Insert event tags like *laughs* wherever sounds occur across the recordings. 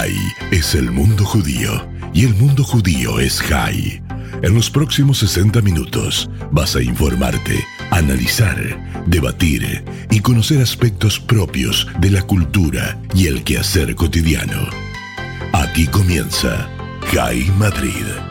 Jai es el mundo judío y el mundo judío es Jai. En los próximos 60 minutos vas a informarte, analizar, debatir y conocer aspectos propios de la cultura y el quehacer cotidiano. Aquí comienza Jai Madrid.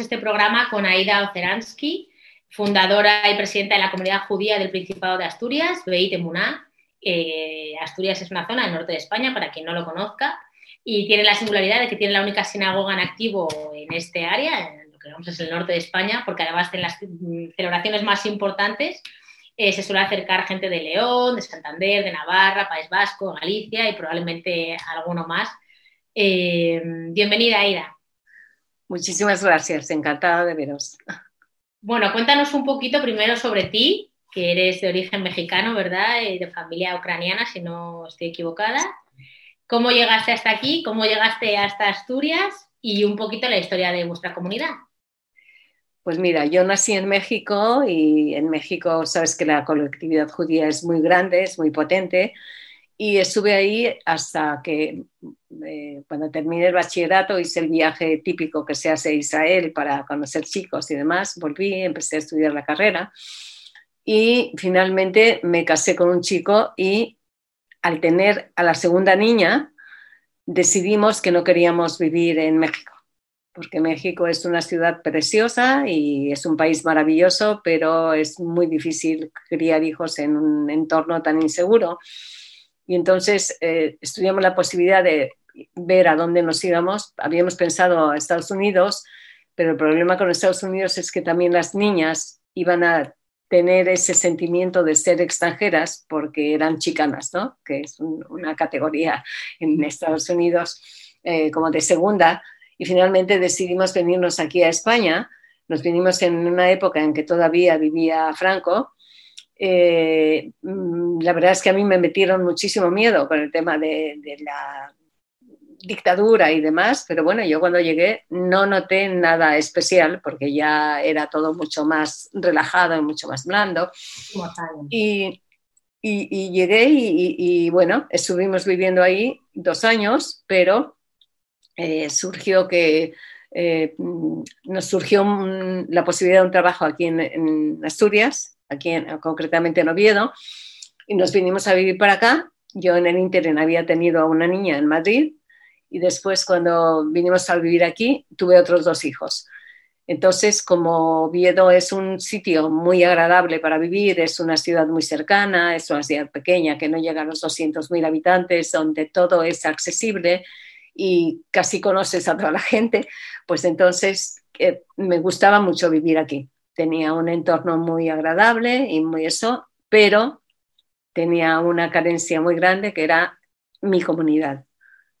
Este programa con Aida Oceransky, fundadora y presidenta de la comunidad judía del Principado de Asturias, Beit Emuná. Eh, Asturias es una zona del norte de España, para quien no lo conozca, y tiene la singularidad de que tiene la única sinagoga en activo en este área, en lo que vamos es el norte de España, porque además en las celebraciones más importantes eh, se suele acercar gente de León, de Santander, de Navarra, País Vasco, Galicia y probablemente alguno más. Eh, bienvenida, Aida. Muchísimas gracias, encantada de veros. Bueno, cuéntanos un poquito primero sobre ti, que eres de origen mexicano, ¿verdad? Y de familia ucraniana, si no estoy equivocada. ¿Cómo llegaste hasta aquí? ¿Cómo llegaste hasta Asturias? Y un poquito la historia de vuestra comunidad. Pues mira, yo nací en México y en México sabes que la colectividad judía es muy grande, es muy potente y estuve ahí hasta que eh, cuando terminé el bachillerato hice el viaje típico que se hace a Israel para conocer chicos y demás, volví, empecé a estudiar la carrera y finalmente me casé con un chico y al tener a la segunda niña decidimos que no queríamos vivir en México, porque México es una ciudad preciosa y es un país maravilloso, pero es muy difícil criar hijos en un entorno tan inseguro. Y entonces eh, estudiamos la posibilidad de ver a dónde nos íbamos. Habíamos pensado a Estados Unidos, pero el problema con Estados Unidos es que también las niñas iban a tener ese sentimiento de ser extranjeras porque eran chicanas, ¿no? que es una categoría en Estados Unidos eh, como de segunda. Y finalmente decidimos venirnos aquí a España. Nos vinimos en una época en que todavía vivía Franco eh, mm, la verdad es que a mí me metieron muchísimo miedo con el tema de, la dictadura y demás, pero bueno, yo cuando llegué no noté nada especial porque ya era todo mucho más relajado y mucho más blando. Y, llegué y, bueno, estuvimos viviendo ahí dos años, pero eh, surgió que eh, mm, nos surgió la posibilidad de un trabajo aquí en Asturias aquí concretamente en Oviedo, y nos vinimos a vivir para acá. Yo en el Inter había tenido a una niña en Madrid y después cuando vinimos a vivir aquí tuve otros dos hijos. Entonces, como Oviedo es un sitio muy agradable para vivir, es una ciudad muy cercana, es una ciudad pequeña que no llega a los 200.000 habitantes, donde todo es accesible y casi conoces a toda la gente, pues entonces eh, me gustaba mucho vivir aquí tenía un entorno muy agradable y muy eso, pero tenía una carencia muy grande que era mi comunidad.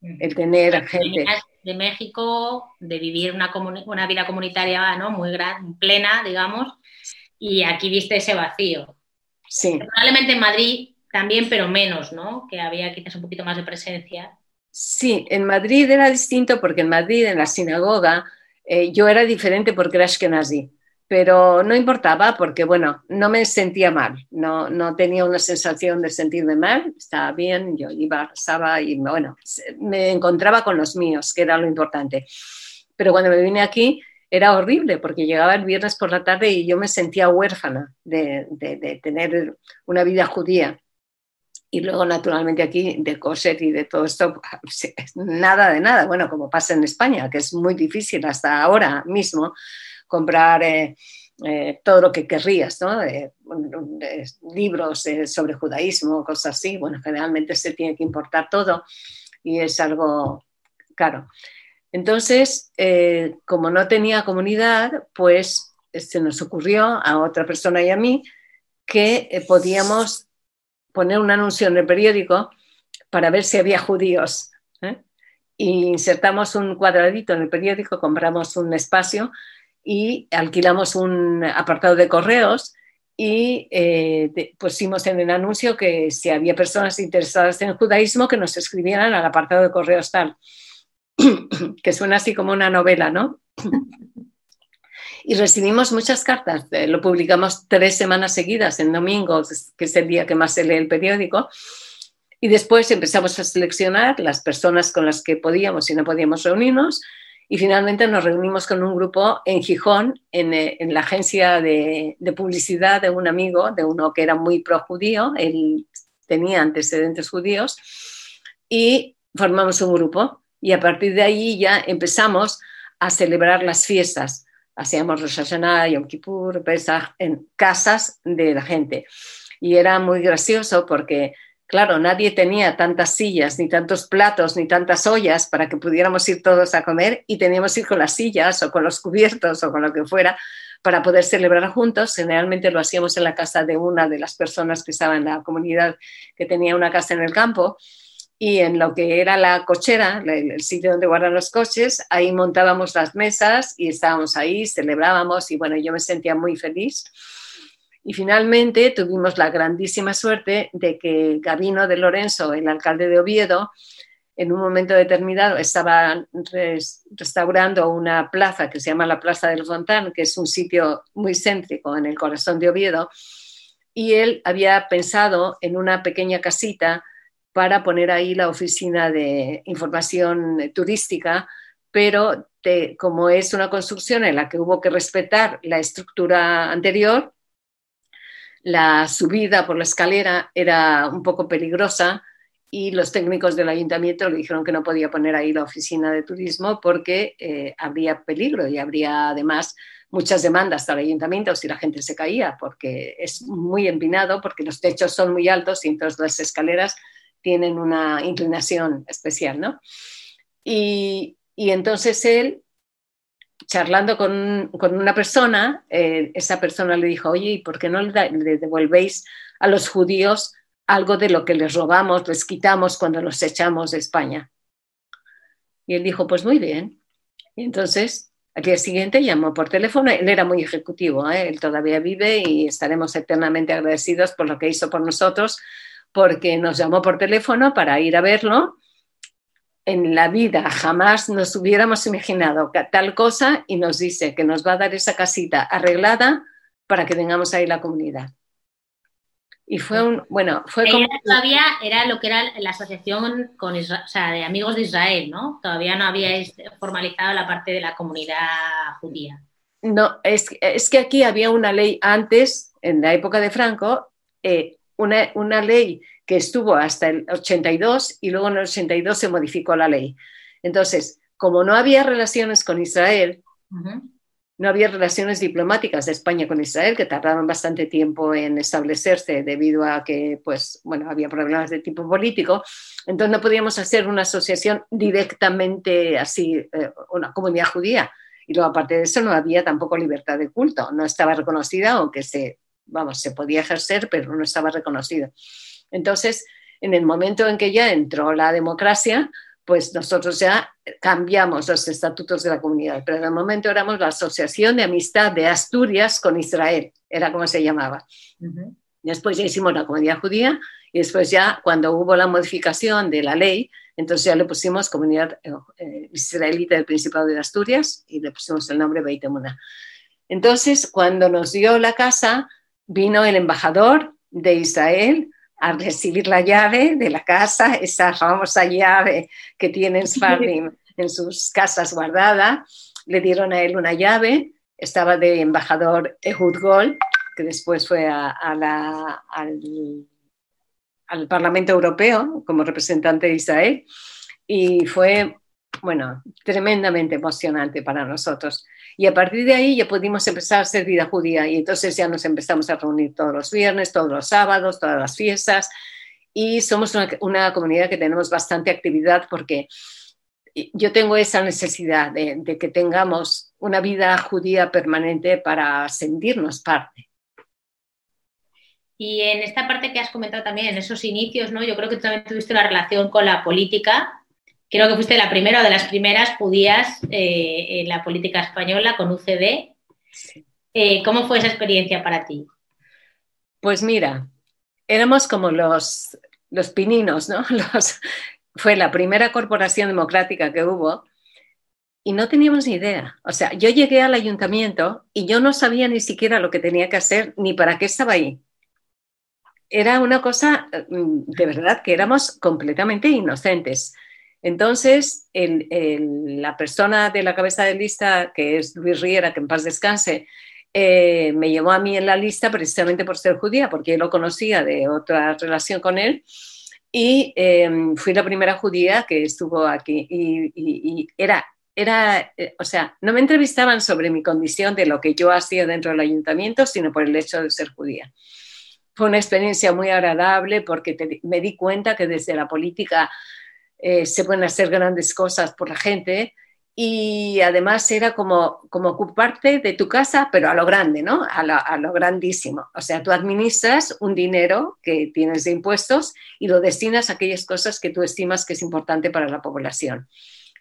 El tener gente. De México, de vivir una, una vida comunitaria ¿no? muy gran, plena, digamos, y aquí viste ese vacío. Sí. Probablemente en Madrid también, pero menos, ¿no? Que había quizás un poquito más de presencia. Sí, en Madrid era distinto porque en Madrid, en la sinagoga, eh, yo era diferente porque era ashkenazi pero no importaba porque, bueno, no me sentía mal, no, no tenía una sensación de sentirme mal, estaba bien, yo iba, estaba y, bueno, me encontraba con los míos, que era lo importante. Pero cuando me vine aquí era horrible porque llegaba el viernes por la tarde y yo me sentía huérfana de, de, tener una vida judía. Y luego, naturalmente, aquí de coser y de todo esto, nada de nada. Bueno, como pasa en España, que es muy difícil hasta ahora mismo comprar eh, eh, todo lo que querrías, ¿no? libros sobre judaísmo, cosas así. Bueno, generalmente se tiene que importar todo y es algo caro. Entonces, eh, como no tenía comunidad, pues se nos ocurrió a otra persona y a mí que podíamos poner un anuncio en el periódico para ver si había judíos insertamos un cuadradito en el periódico, compramos un espacio y alquilamos un apartado de correos y eh, pusimos en el anuncio que si había personas interesadas en judaísmo que nos escribieran al apartado de correos tal, *clears throat* que suena así como una novela, ¿no? y recibimos muchas cartas, eh, lo publicamos tres semanas seguidas en domingos, que es el día que más se lee el periódico, y después empezamos a seleccionar las personas con las que podíamos y no podíamos reunirnos, y finalmente nos reunimos con un grupo en Gijón, en, eh, la agencia de, publicidad de un amigo, de uno que era muy pro-judío, él tenía antecedentes judíos, y formamos un grupo. Y a partir de ahí ya empezamos a celebrar las fiestas. Hacíamos Rosh Hashanah, Yom Kippur, Pesach, en casas de la gente. Y era muy gracioso porque Claro, nadie tenía tantas sillas, ni tantos platos, ni tantas ollas para que pudiéramos ir todos a comer y teníamos que ir con las sillas o con los cubiertos o con lo que fuera para poder celebrar juntos. Generalmente lo hacíamos en la casa de una de las personas que estaba en la comunidad que tenía una casa en el campo y en lo que era la cochera, el sitio donde guardan los coches, ahí montábamos las mesas y estábamos ahí, celebrábamos y bueno, yo me sentía muy feliz. Y finalmente tuvimos la grandísima suerte de que Gabino de Lorenzo, el alcalde de Oviedo, en un momento determinado estaba restaurando una plaza que se llama la Plaza del Fontán, que es un sitio muy céntrico en el corazón de Oviedo, y él había pensado en una pequeña casita para poner ahí la oficina de información turística, pero como es una construcción en la que hubo que respetar la estructura anterior, la subida por la escalera era un poco peligrosa y los técnicos del ayuntamiento le dijeron que no podía poner ahí la oficina de turismo porque eh, habría peligro y habría además muchas demandas al ayuntamiento si la gente se caía porque es muy empinado, porque los techos son muy altos y entonces las escaleras tienen una inclinación especial, ¿no? Y, y entonces él charlando con, una persona, eh, esa persona le dijo, oye, ¿y por qué no le, devolvéis a los judíos algo de lo que les robamos, les quitamos cuando los echamos de España? Y él dijo, pues muy bien. Entonces, al día siguiente llamó por teléfono, él era muy ejecutivo, ¿eh? él todavía vive y estaremos eternamente agradecidos por lo que hizo por nosotros, porque nos llamó por teléfono para ir a verlo en la vida jamás nos hubiéramos imaginado tal cosa y nos dice que nos va a dar esa casita arreglada para que tengamos ahí la comunidad. Y fue un, bueno, fue como... Todavía era lo que era la asociación con o sea, de amigos de Israel, ¿no? Todavía no había formalizado la parte de la comunidad judía. No, es, es que aquí había una ley antes, en la época de Franco, eh, una, una ley que estuvo hasta el 82 y luego en el 82 se modificó la ley. Entonces, como no había relaciones con Israel, no había relaciones diplomáticas de España con Israel, que tardaron bastante tiempo en establecerse debido a que, pues, bueno, había problemas de tipo político, entonces no podíamos hacer una asociación directamente así, eh, una comunidad judía. Y luego, aparte de eso, no había tampoco libertad de culto, no estaba reconocida, aunque se, vamos, se podía ejercer, pero no estaba reconocida. Entonces, en el momento en que ya entró la democracia, pues nosotros ya cambiamos los estatutos de la comunidad, pero en el momento éramos la Asociación de Amistad de Asturias con Israel, era como se llamaba. Después ya hicimos la comunidad judía y después ya cuando hubo la modificación de la ley, entonces ya le pusimos comunidad eh, israelita del Principado de Asturias y le pusimos el nombre Beit Entonces, cuando nos dio la casa, vino el embajador de Israel a recibir la llave de la casa, esa famosa llave que tienen Sfardim en sus casas guardada. Le dieron a él una llave, estaba de embajador Ehud Gol, que después fue a, la, al, al, Parlamento Europeo como representante de Israel. Y fue, bueno, tremendamente emocionante para nosotros. Y a partir de ahí ya pudimos empezar a hacer vida judía y entonces ya nos empezamos a reunir todos los viernes, todos los sábados, todas las fiestas y somos una, comunidad que tenemos bastante actividad porque yo tengo esa necesidad de, que tengamos una vida judía permanente para sentirnos parte. Y en esta parte que has comentado también, en esos inicios, ¿no? Yo creo que también tuviste una relación con la política creo que fuiste la primera o de las primeras judías eh, en la política española con UCD. Eh, ¿Cómo fue esa experiencia para ti? Pues mira, éramos como los, los pininos, ¿no? *laughs* fue la primera corporación democrática que hubo y no teníamos ni idea. O sea, yo llegué al ayuntamiento y yo no sabía ni siquiera lo que tenía que hacer ni para qué estaba ahí. Era una cosa, mm, de verdad, que éramos completamente inocentes. Entonces, la persona de la cabeza de lista, que es Luis Riera, que en paz descanse, eh, me llevó a mí en la lista precisamente por ser judía, porque yo lo conocía de otra relación con él. Y em, fui la primera judía que estuvo aquí. y era era, eh, o sea, no me entrevistaban sobre mi condición de lo que yo hacía dentro del ayuntamiento, sino por el hecho de ser judía. Fue una experiencia muy agradable porque me di cuenta que desde la política eh, se pueden hacer grandes cosas por la gente y además era como, como ocuparte de tu casa, pero a lo grande, ¿no? A lo, a lo grandísimo. O sea, tú administras un dinero que tienes de impuestos y lo destinas a aquellas cosas que tú estimas que es importante para la población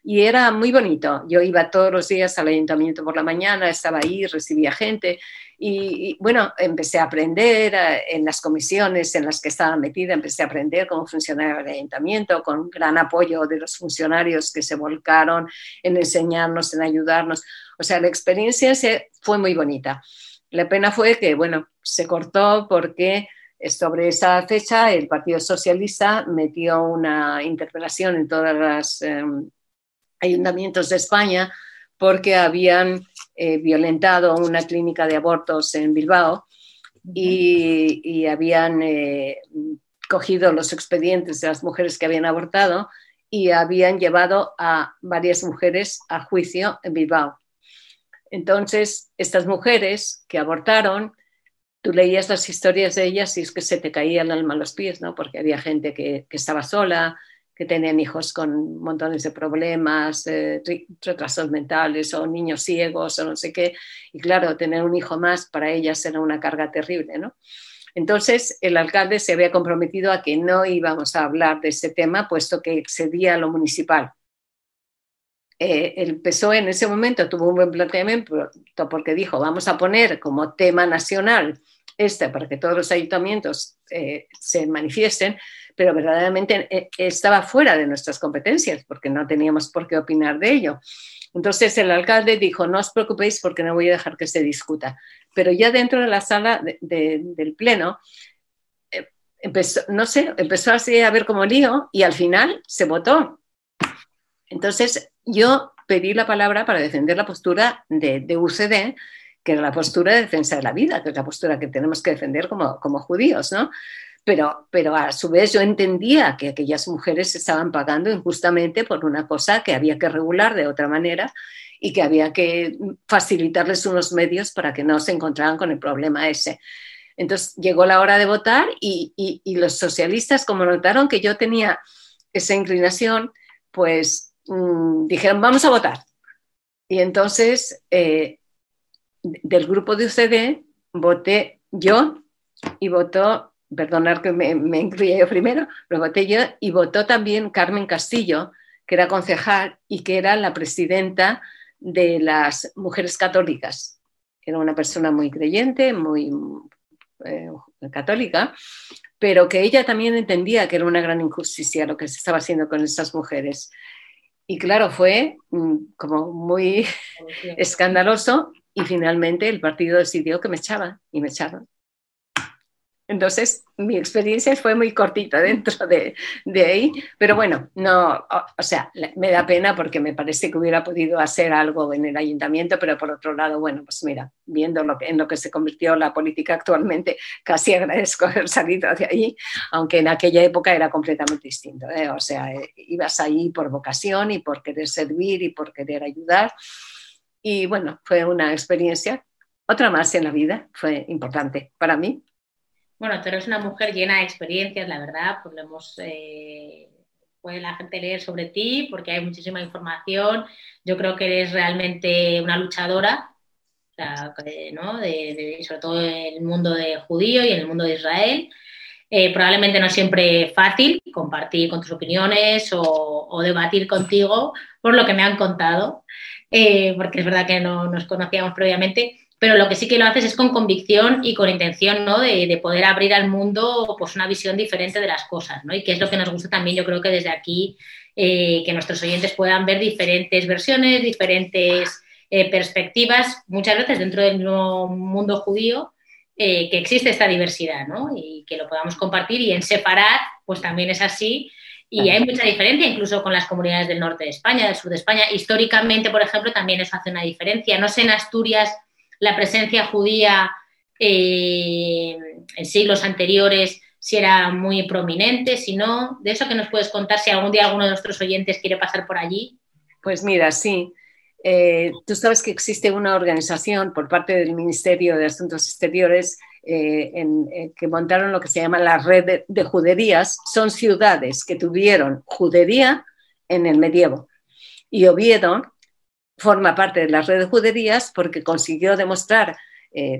y era muy bonito. Yo iba todos los días al ayuntamiento por la mañana, estaba ahí, recibía gente y, bueno, empecé a aprender eh, en las comisiones en las que estaba metida, empecé a aprender cómo funcionaba el ayuntamiento con gran apoyo de los funcionarios que se volcaron en enseñarnos, en ayudarnos. O sea, la experiencia se, fue muy bonita. La pena fue que, bueno, se cortó porque sobre esa fecha el Partido Socialista metió una interpelación en todas las... Em, ayuntamientos de España porque habían eh, violentado una clínica de abortos en Bilbao y, habían eh, cogido los expedientes de las mujeres que habían abortado y habían llevado a varias mujeres a juicio en Bilbao. Entonces, estas mujeres que abortaron, tú leías las historias de ellas y es que se te caía el alma a los pies, ¿no? Porque había gente que, que estaba sola, que tenían hijos con montones de problemas, eh, retrasos mentales o niños ciegos o no sé qué. Y claro, tener un hijo más para ellas era una carga terrible, ¿no? Entonces, el alcalde se había comprometido a que no íbamos a hablar de ese tema, puesto que excedía lo municipal. Eh, el PSOE en ese momento tuvo un buen planteamiento porque dijo, vamos a poner como tema nacional este para que todos los ayuntamientos eh, se manifiesten, pero verdaderamente eh, estaba fuera de nuestras competencias porque no teníamos por qué opinar de ello. Entonces el alcalde dijo, no os preocupéis porque no voy a dejar que se discuta. Pero ya dentro de la sala del pleno, eh, empezó, no sé, empezó a ver como lío y al final se votó. Entonces yo pedí la palabra para defender la postura de, de UCD, que era la postura de defensa de la vida, que es la postura que tenemos que defender como, como judíos, ¿no? Pero, pero a su vez yo entendía que aquellas mujeres estaban pagando injustamente por una cosa que había que regular de otra manera y que había que facilitarles unos medios para que no se encontraran con el problema ese. Entonces llegó la hora de votar y, los socialistas, como notaron que yo tenía esa inclinación, pues mm, dijeron, vamos a votar. Y entonces, eh, del grupo de UCD, voté yo y votó perdonar que me, me incluya yo primero, lo voté yo y votó también Carmen Castillo, que era concejal y que era la presidenta de las mujeres católicas. Era una persona muy creyente, muy eh, católica, pero que ella también entendía que era una gran injusticia lo que se estaba haciendo con estas mujeres. Y claro, fue mm, como muy escandaloso y finalmente el partido decidió que me echaban y me echaron. Entonces, mi experiencia fue muy cortita *laughs* dentro de, ahí, pero bueno, no, o, sea, me da pena porque me parece que hubiera podido hacer algo en el ayuntamiento, pero por otro lado, bueno, pues mira, viendo lo que, en lo que se convirtió la política actualmente, casi *laughs* agradezco haber salido de ahí, aunque en aquella época era completamente distinto. ¿eh? O sea, eh, ibas ahí por vocación y por querer servir y por querer ayudar. Y bueno, fue una experiencia, otra más en la vida, fue importante para mí bueno, tú eres una mujer llena de experiencias, la verdad, pues lo hemos, eh, puede la gente leer sobre ti porque hay muchísima información. Yo creo que eres realmente una luchadora, ¿no? de, sobre todo en el mundo de judío y en el mundo de Israel. Eh, probablemente no siempre fácil compartir con tus opiniones o, debatir contigo por lo que me han contado, eh, porque es verdad que no nos conocíamos previamente, pero lo que sí que lo haces es con convicción y con intención ¿no? de, poder abrir al mundo pues, una visión diferente de las cosas, ¿no? y que es lo que nos gusta también, yo creo que desde aquí, eh, que nuestros oyentes puedan ver diferentes versiones, diferentes perspectivas, muchas veces dentro del mismo mundo judío, eh, que existe esta diversidad, ¿no? Y que lo podamos compartir y en separar, pues también es así. Y hay mucha diferencia incluso con las comunidades del norte de España, del sur de España. Históricamente, por ejemplo, también eso hace una diferencia. No sé en Asturias la presencia judía eh, en siglos anteriores si era muy prominente, si no. De eso que nos puedes contar si algún día alguno de nuestros oyentes quiere pasar por allí. Pues mira, sí. Eh, tú sabes que existe una organización por parte del Ministerio de Asuntos Exteriores eh, eh, que montaron lo que se llama la red de, juderías. Son ciudades que tuvieron judería en el medievo. Y Oviedo forma parte de la red de juderías porque consiguió demostrar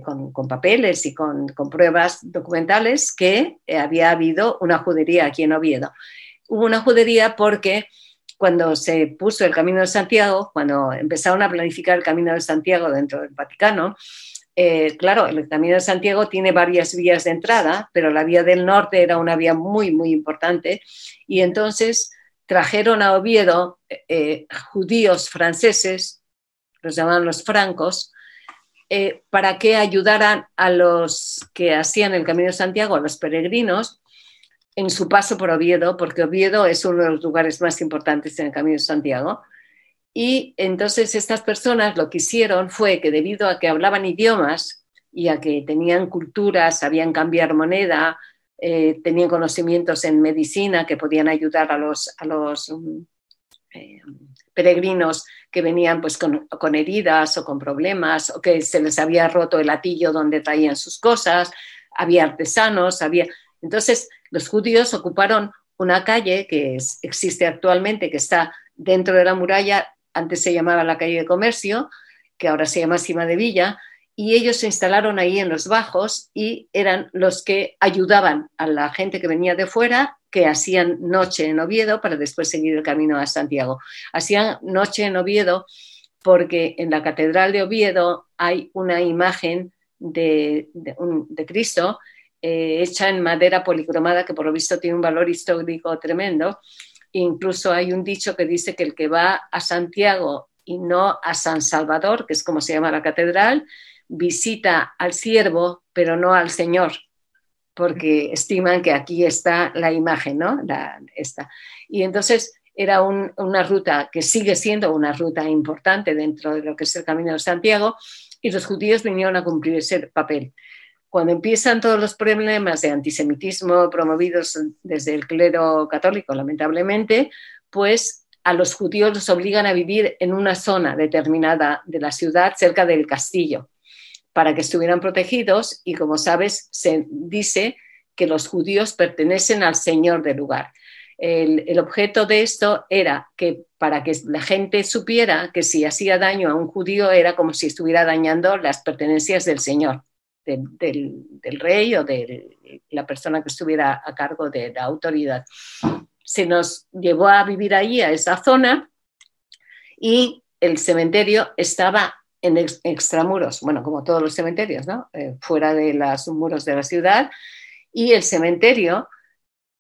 con, papeles y con, pruebas documentales que había habido una judería aquí en Oviedo. Hubo una judería porque cuando se puso el Camino de Santiago, cuando empezaron a planificar el Camino de Santiago dentro del Vaticano, eh, claro, el Camino de Santiago tiene varias vías de entrada, pero la vía del norte era una vía muy, muy importante. Y entonces trajeron a Oviedo eh, judíos franceses, los llamaban los francos, eh, para que ayudaran a los que hacían el Camino de Santiago, a los peregrinos, en su paso por Oviedo, porque Oviedo es uno de los lugares más importantes en el Camino de Santiago. Y entonces estas personas lo que hicieron fue que debido a que hablaban idiomas y a que tenían culturas, sabían cambiar moneda, eh, tenían conocimientos en medicina que podían ayudar a los, mm, eh, peregrinos que venían pues con, heridas o con problemas o que se les había roto el latillo donde traían sus cosas, había artesanos, había... Entonces, los judíos ocuparon una calle que existe actualmente, que está dentro de la muralla, antes se llamaba la calle de comercio, que ahora se llama Cima de Villa, y ellos se instalaron ahí en los bajos y eran los que ayudaban a la gente que venía de fuera, que hacían noche en Oviedo para después seguir el camino a Santiago. Hacían noche en Oviedo porque en la Catedral de Oviedo hay una imagen de, Cristo eh, hecha en madera policromada que por lo visto tiene un valor histórico tremendo. Incluso hay un dicho que dice que el que va a Santiago y no a San Salvador, que es como se llama la catedral, visita al siervo, pero no al Señor, porque estiman que aquí está la imagen, ¿no? La, esta. Y entonces era una ruta que sigue siendo una ruta importante dentro de lo que es el Camino de Santiago, y los judíos vinieron a cumplir ese papel cuando empiezan todos los problemas de antisemitismo promovidos desde el clero católico, lamentablemente, pues a los judíos los obligan a vivir en una zona determinada de la ciudad, cerca del castillo, para que estuvieran protegidos y, como sabes, se dice que los judíos pertenecen al señor del lugar. El, el, objeto de esto era que para que la gente supiera que si hacía daño a un judío era como si estuviera dañando las pertenencias del Señor del, rey o de la persona que estuviera a cargo de la autoridad. Se nos llevó a vivir ahí, a esa zona, y el cementerio estaba en extramuros, bueno, como todos los cementerios, ¿no? Eh, fuera de los muros de la ciudad, y el cementerio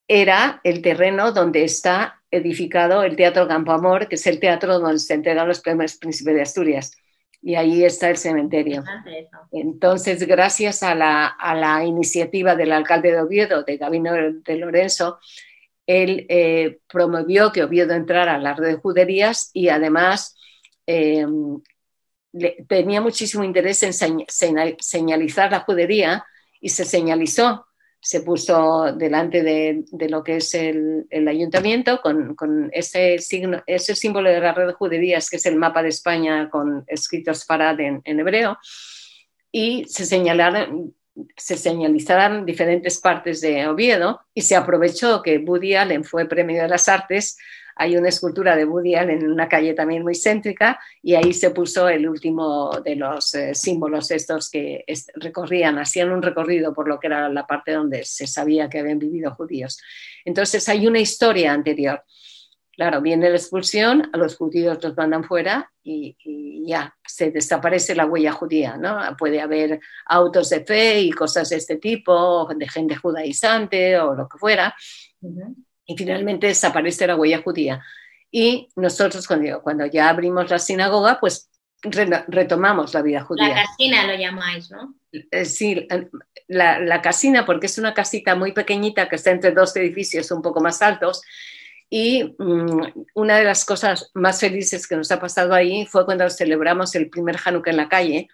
era el terreno donde está edificado el Teatro Campo Amor, que es el teatro donde se entregan los premios Príncipe de Asturias y ahí está el cementerio. Entonces, gracias a la, iniciativa del alcalde de Oviedo, de Gabino de Lorenzo, él eh, promovió que Oviedo entrara a la red de juderías y además em, tenía muchísimo interés en señalizar la judería y se señalizó. Se puso delante de, lo que es el, ayuntamiento con, ese, signo, ese símbolo de la red de juderías, que es el mapa de España con escritos Farad en, hebreo, y se señalaron se señalizaron diferentes partes de Oviedo y se aprovechó que Woody Allen fue premio de las artes hay una escultura de Woody en una calle también muy céntrica y ahí se puso el último de los eh, símbolos estos que recorrían, hacían un recorrido por lo que era la parte donde se sabía que habían vivido judíos. Entonces hay una historia anterior. Claro, viene la expulsión, a los judíos los mandan fuera y, ya se desaparece la huella judía, ¿no? Puede haber autos de fe y cosas de este tipo, de gente judaizante o lo que fuera, y finalmente desaparece la huella judía. Y nosotros cuando, cuando ya abrimos la sinagoga, pues retomamos la vida judía. La casina lo llamáis, ¿no? Eh, sí, la, la casina, porque es una casita muy pequeñita que está entre dos edificios un poco más altos y mm, una de las cosas más felices que nos ha pasado ahí fue cuando celebramos el primer Hanukkah en la calle,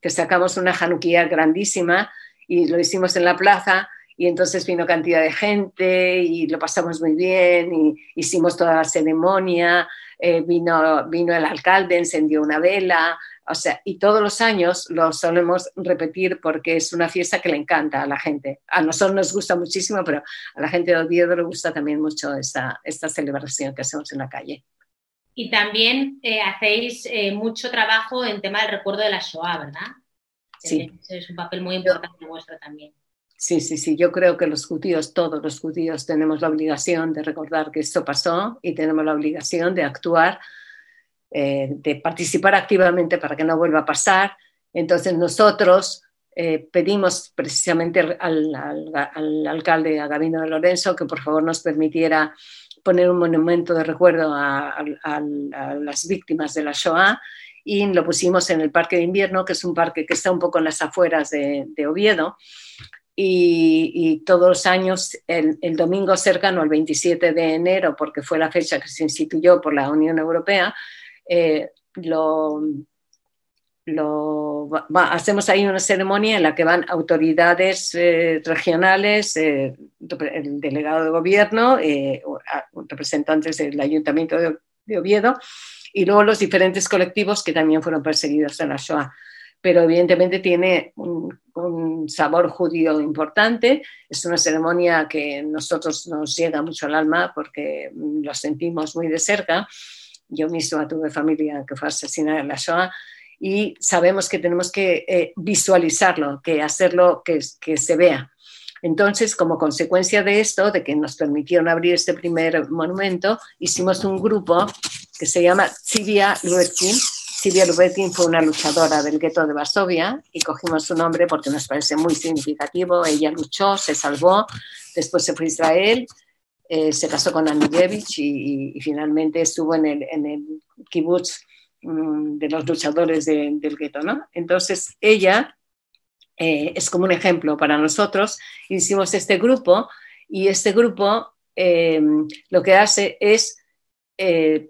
que sacamos una Hanukkah grandísima y lo hicimos en la plaza y entonces vino cantidad de gente y lo pasamos muy bien y hicimos toda la ceremonia, eh, vino, vino el alcalde, encendió una vela, o sea, y todos los años lo solemos repetir porque es una fiesta que le encanta a la gente. A nosotros nos gusta muchísimo, pero a la gente de Oviedo le gusta también mucho esta, esta celebración que hacemos en la calle. Y también eh, hacéis eh, mucho trabajo en tema del recuerdo de la Shoah, ¿verdad? Sí. Es un papel muy importante vuestro también. Sí, sí, sí. Yo creo que los judíos, todos los judíos, tenemos la obligación de recordar que esto pasó y tenemos la obligación de actuar eh, de participar activamente para que no vuelva a pasar. Entonces nosotros eh, pedimos precisamente al, alcalde, a Gabino de Lorenzo, que por favor nos permitiera poner un monumento de recuerdo a, las víctimas de la Shoah y lo pusimos en el Parque de Invierno, que es un parque que está un poco en las afueras de, Oviedo. Y, todos los años, el, el, domingo cercano al 27 de enero, porque fue la fecha que se instituyó por la Unión Europea, eh, lo, hacemos ahí una ceremonia en la que van autoridades eh, regionales, eh, el delegado de gobierno, representantes del ayuntamiento de, Oviedo y luego los diferentes colectivos que también fueron perseguidos en la Shoah. Pero evidentemente tiene un, un sabor judío importante. Es una ceremonia que nosotros nos llega mucho al alma porque lo sentimos muy de cerca yo misma tuve familia que fue asesinada en la Shoah y sabemos que tenemos que eh, visualizarlo, que hacerlo que, que se vea. Entonces, como consecuencia de esto, de que nos permitieron abrir este primer monumento, hicimos un grupo que se llama Silvia Lubetkin. Silvia Lubetkin fue una luchadora del gueto de Varsovia y cogimos su nombre porque nos parece muy significativo. Ella luchó, se salvó, después se fue a Israel, eh, se casó con Anugevich y, finalmente estuvo en el, en el kibbutz mm, de los luchadores del gueto. ¿no? Entonces ella eh, es como un ejemplo para nosotros. Hicimos este grupo y este grupo eh, lo que hace es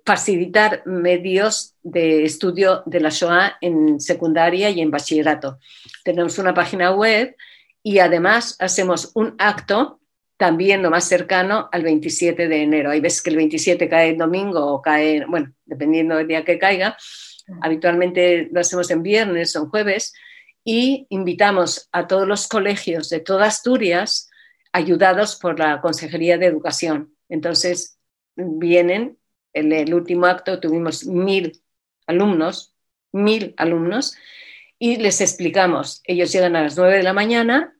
facilitar medios de estudio de la Shoah en secundaria y en bachillerato. Tenemos una página web y además hacemos un acto también lo más cercano al 27 de enero. Hay veces que el 27 cae el domingo o cae, bueno, dependiendo del día que caiga. Habitualmente lo hacemos en viernes o en jueves y invitamos a todos los colegios de toda Asturias ayudados por la Consejería de Educación. Entonces vienen, el último acto tuvimos mil alumnos, mil alumnos, y les explicamos. Ellos llegan a las nueve de la mañana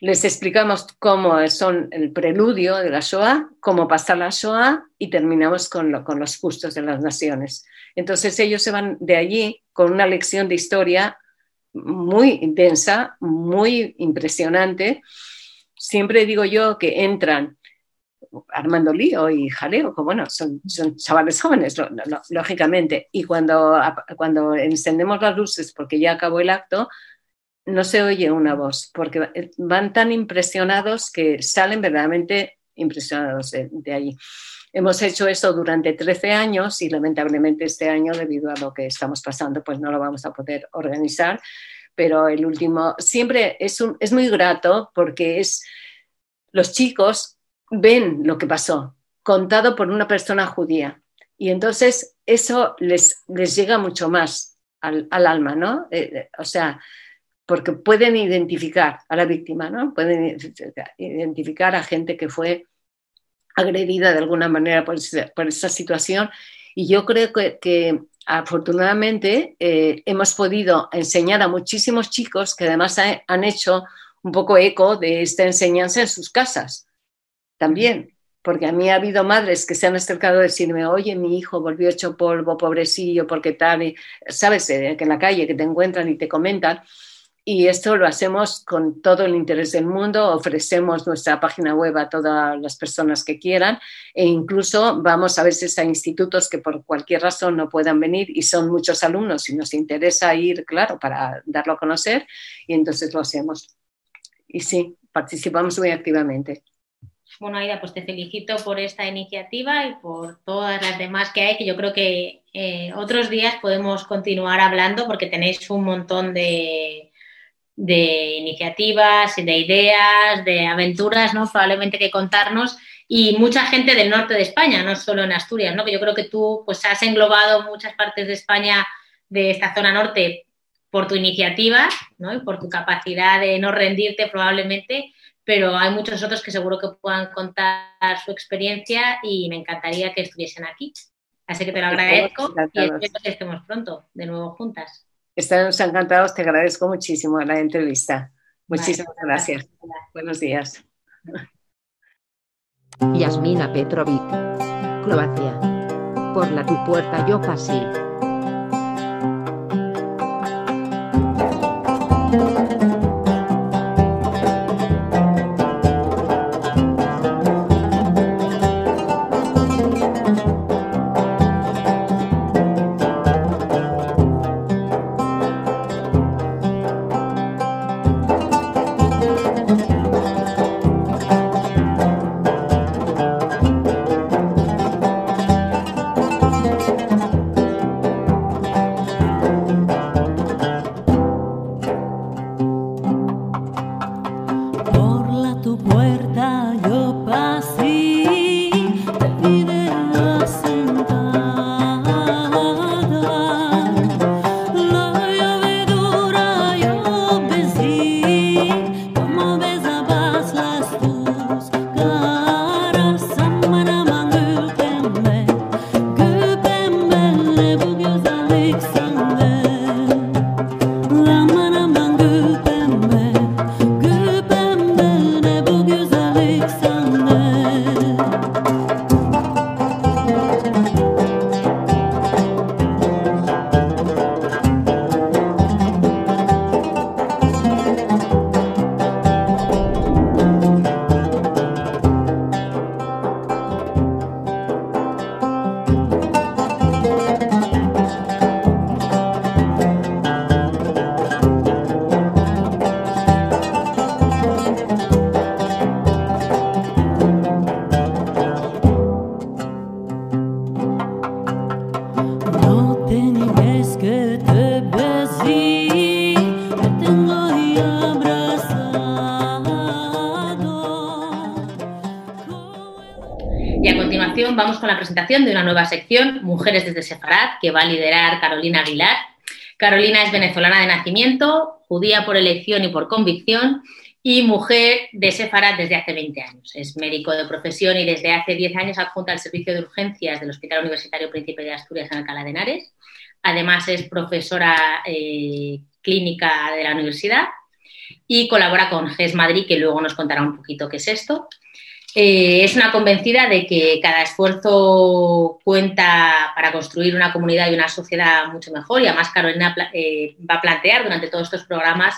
les explicamos cómo son el preludio de la Shoah, cómo pasa la Shoah y terminamos con, los justos de las naciones. Entonces ellos se van de allí con una lección de historia muy densa, muy impresionante. Siempre digo yo que entran armando lío y jaleo, como bueno, son, chavales jóvenes, lógicamente. Y cuando, cuando encendemos las luces, porque ya acabó el acto, no se oye una voz, porque van tan impresionados que salen verdaderamente impresionados de, allí. Hemos hecho eso durante 13 años y lamentablemente este año, debido a lo que estamos pasando, pues no lo vamos a poder organizar. Pero el último, siempre es, es muy grato porque es, los chicos ven lo que pasó, contado por una persona judía. Y entonces eso les, les llega mucho más al, alma, ¿no? Eh, eh, o sea, porque pueden identificar a la víctima, ¿no? Pueden identificar a gente que fue agredida de alguna manera por, por esa situación. Y yo creo que, afortunadamente eh, hemos podido enseñar a muchísimos chicos que además han hecho un poco eco de esta enseñanza en sus casas también. Porque a mí ha habido madres que se han acercado a decirme, oye, mi hijo volvió hecho polvo, pobrecillo, porque tal, y, sabes, eh, que en la calle que te encuentran y te comentan. Y esto lo hacemos con todo el interés del mundo, ofrecemos nuestra página web a todas las personas que quieran e incluso vamos a veces a institutos que por cualquier razón no puedan venir y son muchos alumnos y nos interesa ir, claro, para darlo a conocer y entonces lo hacemos. Y sí, participamos muy activamente. Bueno, Aida, pues te felicito por esta iniciativa y por todas las demás que hay, que yo creo que eh, otros días podemos continuar hablando porque tenéis un montón de, de iniciativas, de ideas, de aventuras, ¿no? Probablemente que contarnos y mucha gente del norte de España, no solo en Asturias, ¿no? Que yo creo que tú pues has englobado muchas partes de España de esta zona norte por tu iniciativa, ¿no? Y por tu capacidad de no rendirte probablemente, pero hay muchos otros que seguro que puedan contar su experiencia y me encantaría que estuviesen aquí. Así que te lo agradezco y espero que estemos pronto de nuevo juntas. Estamos encantados, te agradezco muchísimo la entrevista. Muchísimas gracias. Buenos días. Yasmina Petrovic, Croacia. Por la tu puerta yo pasé. De una nueva sección, Mujeres desde Sefarad, que va a liderar Carolina Aguilar. Carolina es venezolana de nacimiento, judía por elección y por convicción y mujer de Sefarad desde hace 20 años. Es médico de profesión y desde hace 10 años adjunta al servicio de urgencias del Hospital Universitario Príncipe de Asturias en Alcalá de Henares. Además es profesora eh, clínica de la universidad y colabora con GES Madrid, que luego nos contará un poquito qué es esto. Eh, es una convencida de que cada esfuerzo cuenta para construir una comunidad y una sociedad mucho mejor y además Carolina eh, va a plantear durante todos estos programas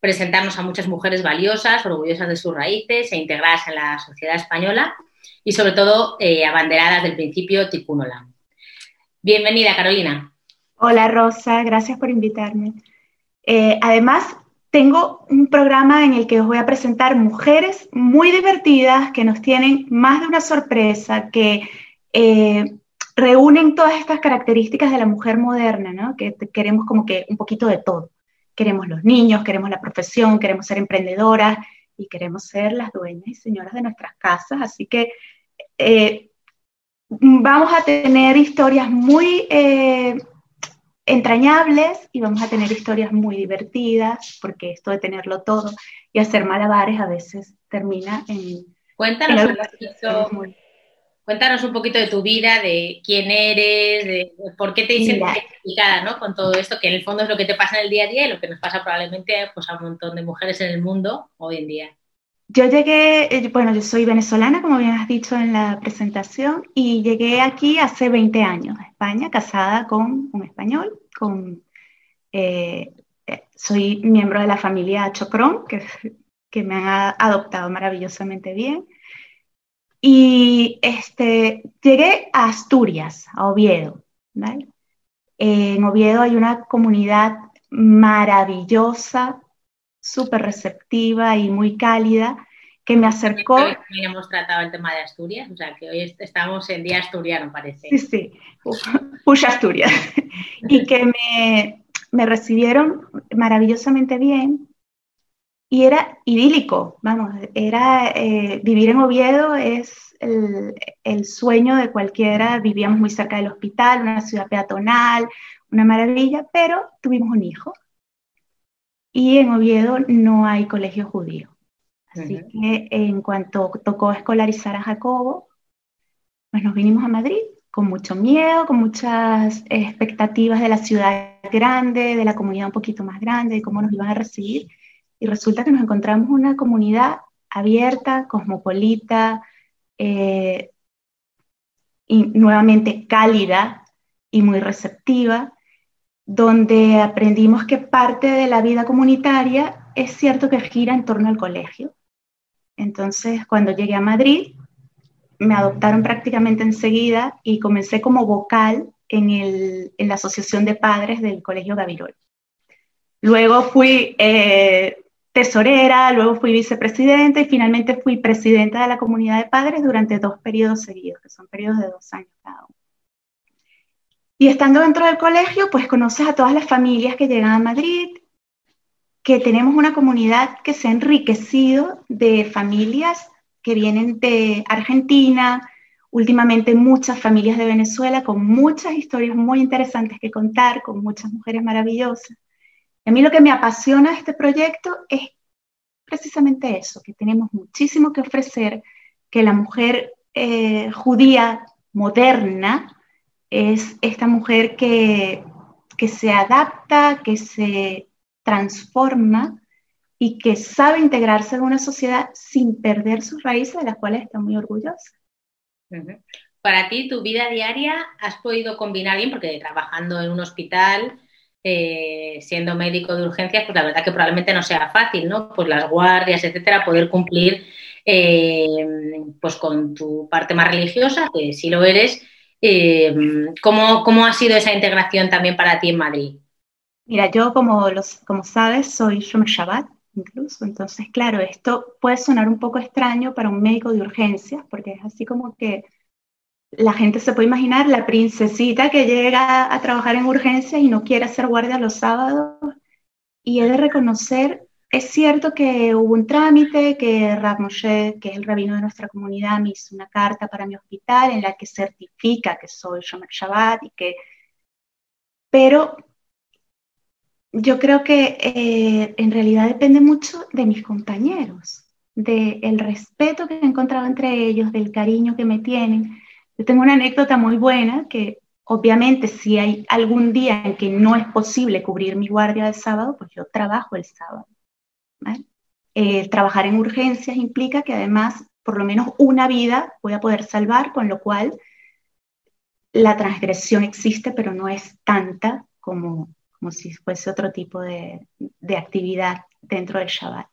presentarnos a muchas mujeres valiosas, orgullosas de sus raíces e integradas en la sociedad española y sobre todo eh, abanderadas del principio Ticunola. Bienvenida Carolina. Hola Rosa, gracias por invitarme. además, tengo un programa en el que os voy a presentar mujeres muy divertidas que nos tienen más de una sorpresa, que eh, reúnen todas estas características de la mujer moderna, ¿no? que queremos como que un poquito de todo. Queremos los niños, queremos la profesión, queremos ser emprendedoras y queremos ser las dueñas y señoras de nuestras casas. Así que eh, vamos a tener historias muy eh, entrañables y vamos a tener historias muy divertidas, porque esto de tenerlo todo y hacer malabares a veces termina en... Cuéntanos un poquito Cuéntanos un poquito de tu vida, de quién eres, de, por qué te sientes identificada ¿no? con todo esto, que en el fondo es lo que te pasa en el día a día y lo que nos pasa probablemente pues, a un montón de mujeres en el mundo hoy en día. Yo llegué, eh, bueno, yo soy venezolana, como bien has dicho en la presentación, y llegué aquí hace 20 años a España, casada con un español, con, eh, eh, soy miembro de la familia Chocrón, que, que me han adoptado maravillosamente bien. Y este, llegué a Asturias, a Oviedo. En Oviedo hay una comunidad maravillosa, súper receptiva y muy cálida, que me acercó. Hoy hemos tratado el tema de Asturias, o sea que hoy estamos en día asturiano, parece. Sí, sí, push Asturias. *laughs* y que me, me recibieron maravillosamente bien, y era idílico, vamos, era eh, vivir en Oviedo es el, sueño de cualquiera, vivíamos muy cerca del hospital, una ciudad peatonal, una maravilla, pero tuvimos un hijo y en Oviedo no hay colegio judío. Así que en cuanto tocó escolarizar a Jacobo, pues nos vinimos a Madrid con mucho miedo, con muchas expectativas de la ciudad grande, de la comunidad un poquito más grande, de cómo nos iban a recibir. Y resulta que nos encontramos una comunidad abierta, cosmopolita, eh, y nuevamente cálida y muy receptiva, donde aprendimos que parte de la vida comunitaria es cierto que gira en torno al colegio. Entonces, cuando llegué a Madrid, me adoptaron prácticamente enseguida y comencé como vocal en, en la Asociación de Padres del Colegio Gavirol. Luego fui eh, tesorera, luego fui vicepresidenta y finalmente fui presidenta de la comunidad de padres durante dos periodos seguidos, que son periodos de dos años cada uno. Y estando dentro del colegio, pues conoces a todas las familias que llegan a Madrid, que tenemos una comunidad que se ha enriquecido de familias que vienen de Argentina, últimamente muchas familias de Venezuela con muchas historias muy interesantes que contar, con muchas mujeres maravillosas. A mí lo que me apasiona de este proyecto es precisamente eso, que tenemos muchísimo que ofrecer, que la mujer eh, judía moderna es esta mujer que, que se adapta, que se transforma y que sabe integrarse en una sociedad sin perder sus raíces, de las cuales está muy orgullosa. Para ti, tu vida diaria, has podido combinar bien, porque trabajando en un hospital, eh, siendo médico de urgencias, pues la verdad que probablemente no sea fácil, ¿no? Pues las guardias, etcétera, poder cumplir eh, pues con tu parte más religiosa, que si lo eres. Eh, ¿cómo, ha sido esa integración también para ti en Madrid? Mira, yo como, los, como sabes soy Shomer Shabbat incluso, entonces claro, esto puede sonar un poco extraño para un médico de urgencias, porque es así como que la gente se puede imaginar la princesita que llega a trabajar en urgencia y no quiere hacer guardia los sábados. Y he de reconocer, es cierto que hubo un trámite, que Rav Moshe, que es el rabino de nuestra comunidad, me hizo una carta para mi hospital en la que certifica que soy Shomer Shabbat y que... Pero yo creo que eh, en realidad depende mucho de mis compañeros, del respeto que he encontrado entre ellos, del cariño que me tienen yo tengo una anécdota muy buena que obviamente si hay algún día en que no es posible cubrir mi guardia de sábado, pues yo trabajo el sábado. Eh, trabajar en urgencias implica que además por lo menos una vida voy a poder salvar, con lo cual la transgresión existe, pero no es tanta como, como si fuese otro tipo de, de actividad dentro del Shabbat.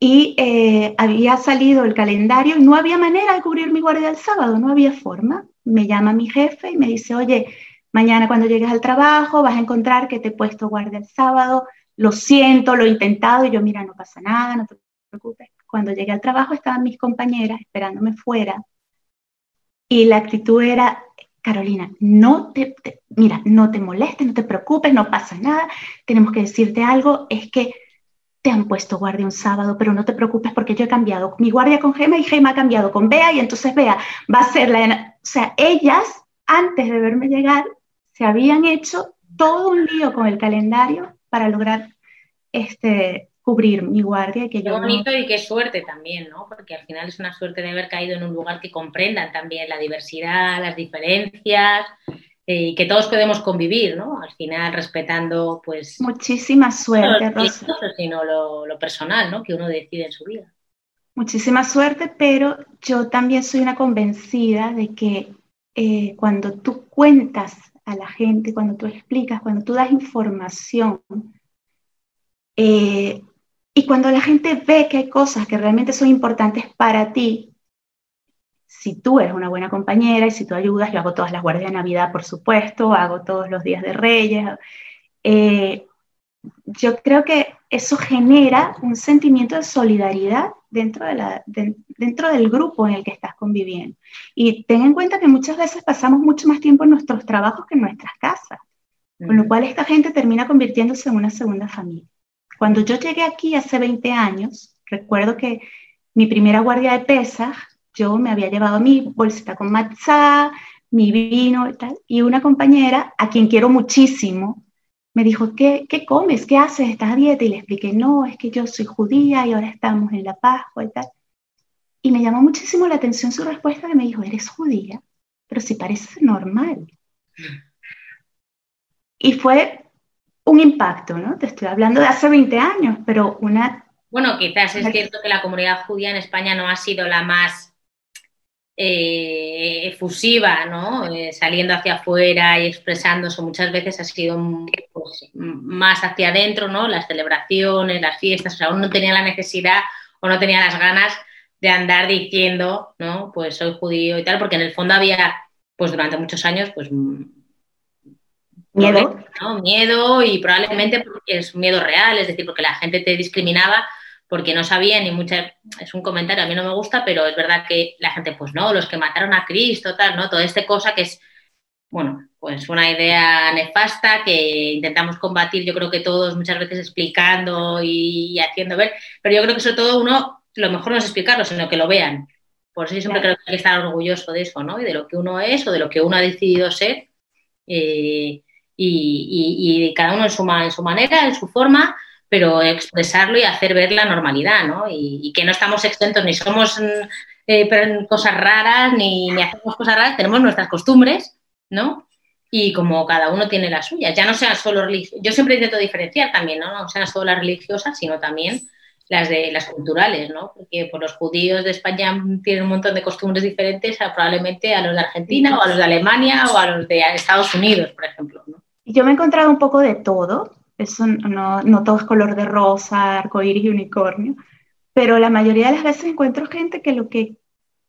Y eh, había salido el calendario y no había manera de cubrir mi guardia el sábado, no había forma. Me llama mi jefe y me dice, oye, mañana cuando llegues al trabajo vas a encontrar que te he puesto guardia el sábado, lo siento, lo he intentado y yo, mira, no pasa nada, no te preocupes. Cuando llegué al trabajo estaban mis compañeras esperándome fuera y la actitud era, Carolina, no te, mira, no te molestes, no te preocupes, no pasa nada, tenemos que decirte algo, es que te han puesto guardia un sábado, pero no te preocupes porque yo he cambiado mi guardia con Gema y Gema ha cambiado con Bea y entonces Bea va a ser la... O sea, ellas, antes de verme llegar, se habían hecho todo un lío con el calendario para lograr este, cubrir mi guardia. Que qué bonito y qué suerte también, ¿no? Porque al final es una suerte de haber caído en un lugar que comprendan también la diversidad, las diferencias eh, y que todos podemos convivir, ¿no? Al final respetando, pues... Muchísima suerte, no Rosa. Sino lo, lo personal, ¿no? Que uno decide en su vida. Muchísima suerte, pero yo también soy una convencida de que eh, cuando tú cuentas a la gente, cuando tú explicas, cuando tú das información, eh, y cuando la gente ve que hay cosas que realmente son importantes para ti, si tú eres una buena compañera y si tú ayudas, yo hago todas las guardias de Navidad, por supuesto, hago todos los días de Reyes. Eh, yo creo que eso genera un sentimiento de solidaridad dentro, de la, dentro del grupo en el que estás conviviendo. Y ten en cuenta que muchas veces pasamos mucho más tiempo en nuestros trabajos que en nuestras casas, con lo cual esta gente termina convirtiéndose en una segunda familia. Cuando yo llegué aquí hace 20 años, recuerdo que mi primera guardia de pesas, yo me había llevado mi bolsita con matzá, mi vino y tal, y una compañera a quien quiero muchísimo, me dijo, ¿qué, ¿qué comes? ¿Qué haces? ¿Estás a dieta? Y le expliqué, no, es que yo soy judía y ahora estamos en la Pascua y tal. Y me llamó muchísimo la atención su respuesta que me dijo, eres judía, pero si parece normal. Y fue un impacto, ¿no? Te estoy hablando de hace 20 años, pero una... Bueno, quizás es cierto que la comunidad judía en España no ha sido la más eh, efusiva, ¿no? Eh, saliendo hacia afuera y expresándose, muchas veces ha sido pues, más hacia adentro, ¿no? Las celebraciones, las fiestas, o sea, uno no tenía la necesidad o no tenía las ganas de andar diciendo, ¿no? Pues soy judío y tal, porque en el fondo había, pues durante muchos años, pues Miedo. Miedo y probablemente es un miedo real, es decir, porque la gente te discriminaba porque no sabía ni mucha, es un comentario, a mí no me gusta, pero es verdad que la gente, pues no, los que mataron a Cristo, tal, ¿no? Toda esta cosa que es, bueno, pues una idea nefasta que intentamos combatir, yo creo que todos muchas veces explicando y, haciendo ver, pero yo creo que sobre todo uno, lo mejor no es explicarlo, sino que lo vean. Por eso yo siempre creo que hay que estar orgulloso de eso, ¿no? Y de lo que uno es o de lo que uno ha decidido ser. Eh, y, cada uno en su, en su manera, en su forma, pero expresarlo y hacer ver la normalidad, ¿no? Y, que no estamos exentos, ni somos eh, cosas raras, ni, hacemos cosas raras, tenemos nuestras costumbres, ¿no? Y como cada uno tiene las suyas, ya no sean solo religiosas, yo siempre intento diferenciar también, ¿no? No sean solo las religiosas, sino también las de las culturales, ¿no? Porque por los judíos de España tienen un montón de costumbres diferentes a, probablemente a los de Argentina o a los de Alemania o a los de Estados Unidos, por ejemplo, ¿no? Yo me he encontrado un poco de todo, eso no, no todo es color de rosa, arcoíris y unicornio, pero la mayoría de las veces encuentro gente que lo que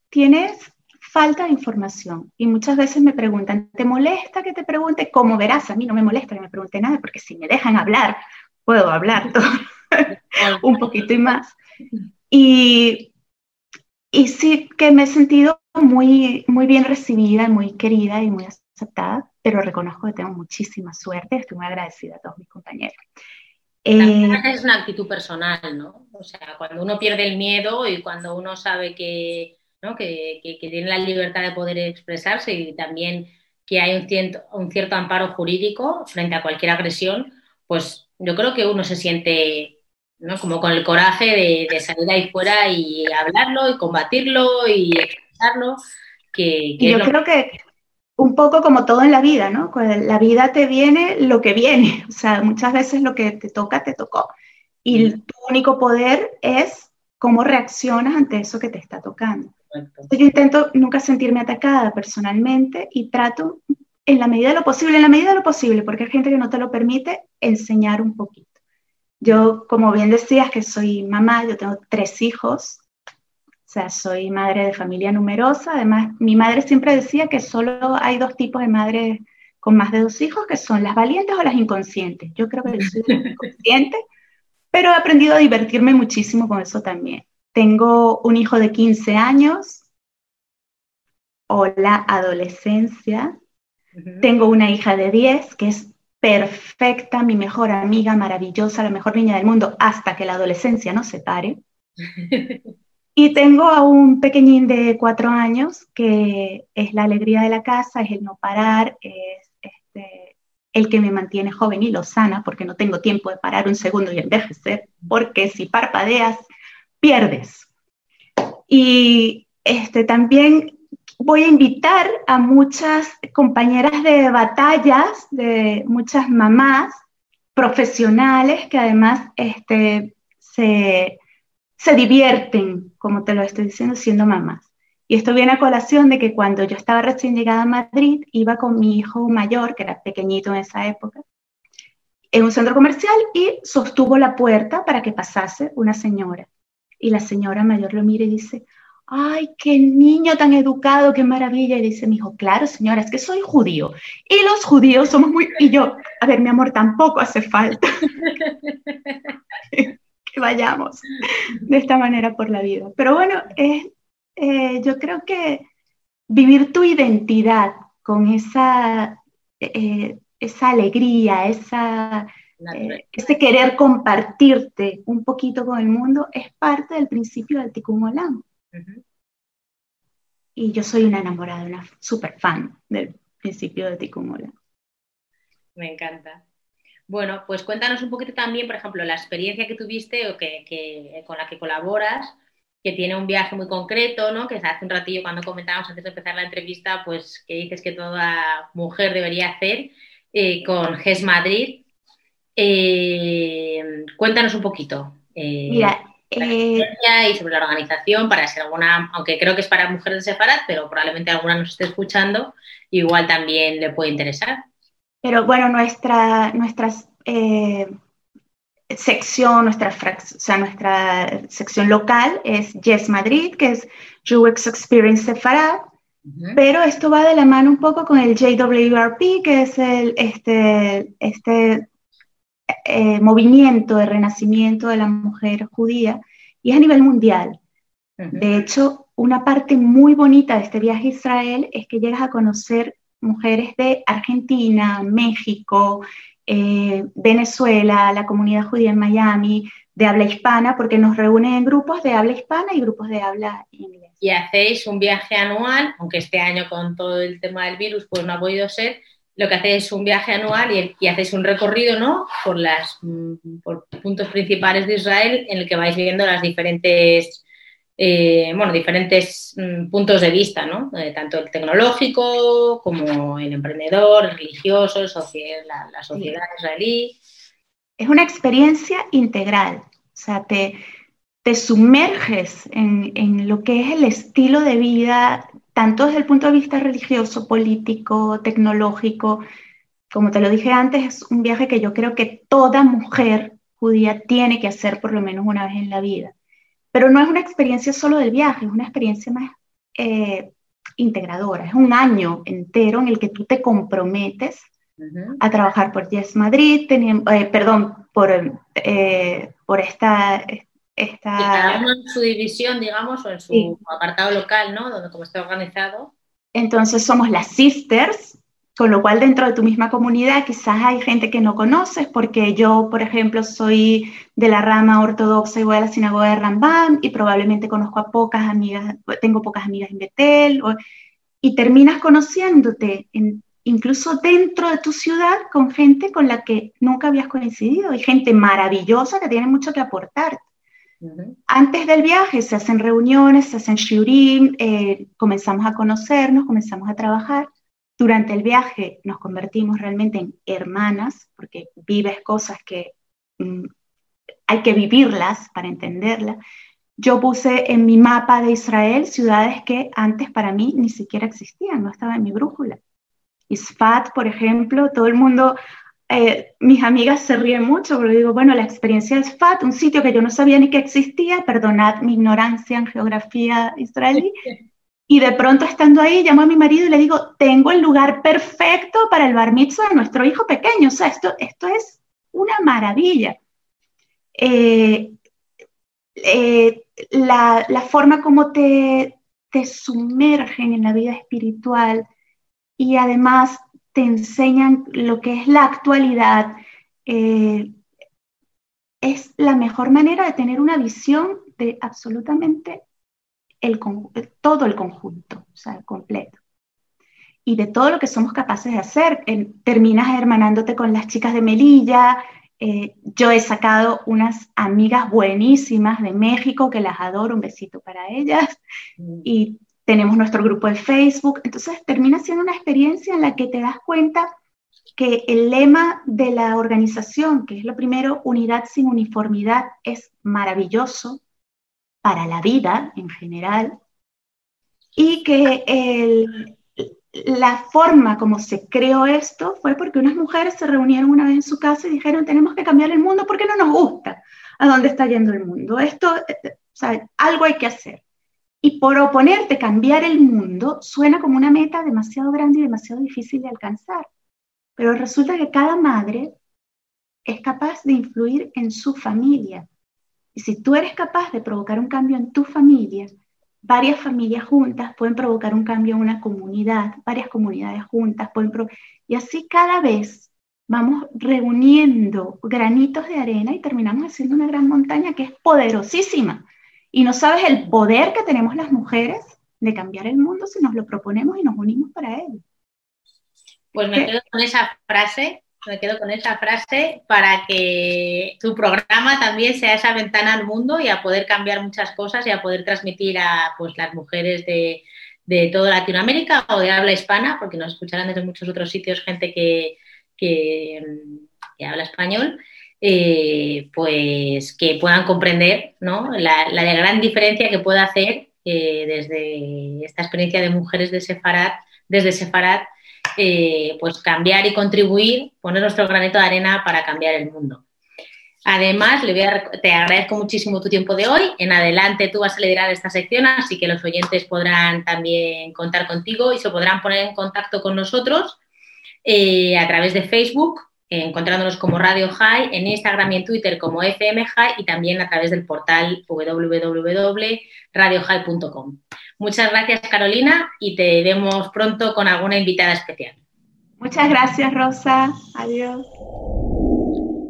tiene es falta de información y muchas veces me preguntan, ¿te molesta que te pregunte? Como verás, a mí no me molesta que me pregunte nada, porque si me dejan hablar, puedo hablar *laughs* un poquito y más. Y, y sí que me he sentido muy, muy bien recibida, muy querida y muy aceptada pero reconozco que tengo muchísima suerte, estoy muy agradecida a todos mis compañeros. Eh, es una actitud personal, ¿no? O sea, cuando uno pierde el miedo y cuando uno sabe que, ¿no? que, que, tiene la libertad de poder expresarse y también que hay un cierto, un cierto amparo jurídico frente a cualquier agresión, pues yo creo que uno se siente ¿no? como con el coraje de, de, salir ahí fuera y hablarlo y combatirlo y expresarlo. Que, que yo creo que un poco como todo en la vida, ¿no? La vida te viene lo que viene, *laughs* o sea, muchas veces lo que te toca, te tocó. Y tu único poder es cómo reaccionas ante eso que te está tocando. yo intento nunca sentirme atacada personalmente y trato en la medida de lo posible, en la medida de lo posible, porque hay gente que no te lo permite, enseñar un poquito. Yo, como bien decías, que soy mamá, yo tengo tres hijos, o sea, soy madre de familia numerosa. Además, mi madre siempre decía que solo hay dos tipos de madres con más de dos hijos, que son las valientes o las inconscientes. Yo creo que yo soy *laughs* inconsciente, pero he aprendido a divertirme muchísimo con eso también. Tengo un hijo de 15 años o la adolescencia. Tengo una hija de 10 que es perfecta, mi mejor amiga, maravillosa, la mejor niña del mundo, hasta que la adolescencia nos separe. *laughs* Y tengo a un pequeñín de cuatro años que es la alegría de la casa, es el no parar, es este, el que me mantiene joven y lo sana, porque no tengo tiempo de parar un segundo y envejecer, porque si parpadeas, pierdes. Y este, también voy a invitar a muchas compañeras de batallas, de muchas mamás profesionales que además este, se, se divierten, como te lo estoy diciendo, siendo mamás. Y esto viene a colación de que cuando yo estaba recién llegada a Madrid, iba con mi hijo mayor, que era pequeñito en esa época, en un centro comercial y sostuvo la puerta para que pasase una señora. Y la señora mayor lo mira y dice, ay, qué niño tan educado, qué maravilla. Y dice mi hijo, claro, señora, es que soy judío. Y los judíos somos muy... Y yo, a ver, mi amor, tampoco hace falta *laughs* que vayamos de esta manera por la vida. Pero bueno, es eh, yo creo que vivir tu identidad con esa, eh, esa alegría, esa, eh, ese querer compartirte un poquito con el mundo es parte del principio del Tikkun Olam. Y yo soy una enamorada, una super fan del principio del Tikkun Olam. Me encanta. Bueno, pues cuéntanos un poquito también, por ejemplo, la experiencia que tuviste o que con la que colaboras que tiene un viaje muy concreto, ¿no? Que hace un ratillo cuando comentábamos antes de empezar la entrevista, pues que dices que toda mujer debería hacer eh, con GES Madrid. Eh, cuéntanos un poquito. Eh, Mira, y sobre la organización, para ser alguna, aunque creo que es para mujeres de Sefarad, pero probablemente alguna nos esté escuchando, igual también le puede interesar. Pero bueno, nuestra, nuestras sección, nuestra, o sea, nuestra sección local es Yes Madrid, que es UX Experience Sefarad, pero esto va de la mano un poco con el JWRP, que es el, este, este eh, movimiento de renacimiento de la mujer judía, y es a nivel mundial. De hecho, una parte muy bonita de este viaje a Israel es que llegas a conocer mujeres de Argentina, México, eh, Venezuela, la comunidad judía en Miami, de habla hispana, porque nos reúnen en grupos de habla hispana y grupos de habla inglés. Y hacéis un viaje anual, aunque este año con todo el tema del virus pues no ha podido ser, lo que hacéis es un viaje anual y, hacéis un recorrido ¿no? por, las, mm, por puntos principales de Israel en el que vais viendo las diferentes eh, bueno, diferentes mm, puntos de vista, ¿no? Eh, tanto el tecnológico como el emprendedor, el religioso, la, sociedad israelí. Es una experiencia integral, o sea, te, te sumerges en, en, lo que es el estilo de vida, tanto desde el punto de vista religioso, político, tecnológico. Como te lo dije antes, es un viaje que yo creo que toda mujer judía tiene que hacer por lo menos una vez en la vida pero no es una experiencia solo del viaje, es una experiencia más eh, integradora. Es un año entero en el que tú te comprometes a trabajar por Yes Madrid, eh, perdón, por, eh, por esta... esta... cada uno en su división, digamos, o en su apartado local, ¿no? Donde como está organizado. Entonces somos las sisters, con lo cual dentro de tu misma comunidad quizás hay gente que no conoces, porque yo, por ejemplo, soy de la rama ortodoxa y voy a la sinagoga de Rambam y probablemente conozco a pocas amigas, tengo pocas amigas en Betel, y terminas conociéndote incluso dentro de tu ciudad con gente con la que nunca habías coincidido y gente maravillosa que tiene mucho que aportar. Antes del viaje se hacen reuniones, se hacen shiurim, eh, comenzamos a conocernos, comenzamos a trabajar durante el viaje nos convertimos realmente en hermanas, porque vives cosas que mm, hay que vivirlas para entenderlas. Yo puse en mi mapa de Israel ciudades que antes para mí ni siquiera existían, no estaban en mi brújula. Isfat, por ejemplo, todo el mundo, eh, mis amigas se ríen mucho porque digo, bueno, la experiencia de Isfat, un sitio que yo no sabía ni que existía, perdonad mi ignorancia en geografía israelí, *laughs* y de pronto estando ahí, llamo a mi marido y le digo, tengo el lugar perfecto para el bar de nuestro hijo pequeño. O sea, esto, esto es una maravilla. Eh, eh, la, la, forma como te, te sumergen en la vida espiritual y además te enseñan lo que es la actualidad, eh, es la mejor manera de tener una visión de absolutamente el, todo el conjunto, o sea, completo. y de todo lo que somos capaces de hacer. terminas hermanándote con las chicas de Melilla. Eh, yo he sacado unas amigas buenísimas de México que las adoro, un besito para ellas. Mm. Y tenemos nuestro grupo de Facebook. Entonces termina siendo una experiencia en la que te das cuenta que el lema de la organización, que es lo primero, unidad sin uniformidad, es maravilloso para la vida en general y que la forma como se creó esto fue porque unas mujeres se reunieron una vez en su casa y dijeron, tenemos que cambiar el mundo porque no nos gusta a dónde está yendo el mundo. Esto, eh, algo hay que hacer. Y por oponerte cambiar el mundo suena como una meta demasiado grande y demasiado difícil de alcanzar. Pero resulta que cada madre es capaz de influir en su familia. Y si tú eres capaz de provocar un cambio en tu familia, varias familias juntas pueden provocar un cambio en una comunidad, varias comunidades juntas pueden y así cada vez vamos reuniendo granitos de arena y terminamos haciendo una gran montaña que es poderosísima. Y no sabes el poder que tenemos las mujeres de cambiar el mundo si nos lo proponemos y nos unimos para ello. Pues me quedo con esa frase, me quedo con esa frase para que tu programa también sea esa ventana al mundo y a poder cambiar muchas cosas y a poder transmitir a pues, las mujeres de, de toda Latinoamérica o de habla hispana, porque nos escucharán desde muchos otros sitios gente que, que, habla español, eh, pues que puedan comprender ¿no? la, la, gran diferencia que puede hacer eh, desde esta experiencia de mujeres de Sefarad, desde Sefarad eh, pues cambiar y contribuir, poner nuestro granito de arena para cambiar el mundo. Además, le voy a, te agradezco muchísimo tu tiempo de hoy. En adelante tú vas a liderar esta sección, así que los oyentes podrán también contar contigo y se podrán poner en contacto con nosotros eh, a través de Facebook, encontrándonos como Radio High, en Instagram y en Twitter como FM High y también a través del portal www.radiohigh.com. Muchas gracias, Carolina, y te vemos pronto con alguna invitada especial. Muchas gracias, Rosa. Adiós.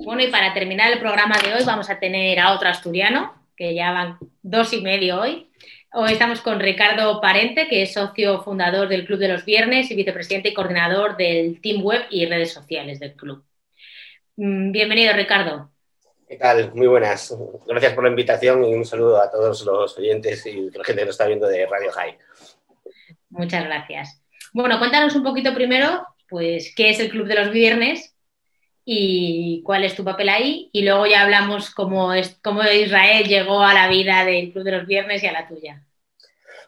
Bueno, y para terminar el programa de hoy vamos a tener a otro asturiano, que ya van dos y medio hoy. Hoy estamos con Ricardo Parente, que es socio fundador del Club de los Viernes y vicepresidente y coordinador del Team Web y redes sociales del club. Mm, bienvenido, Ricardo. ¿Qué tal? Muy buenas. Gracias por la invitación y un saludo a todos los oyentes y la gente que nos está viendo de Radio High. Muchas gracias. Bueno, cuéntanos un poquito primero, pues, qué es el Club de los Viernes y cuál es tu papel ahí. Y luego ya hablamos cómo, es, cómo Israel llegó a la vida del Club de los Viernes y a la tuya.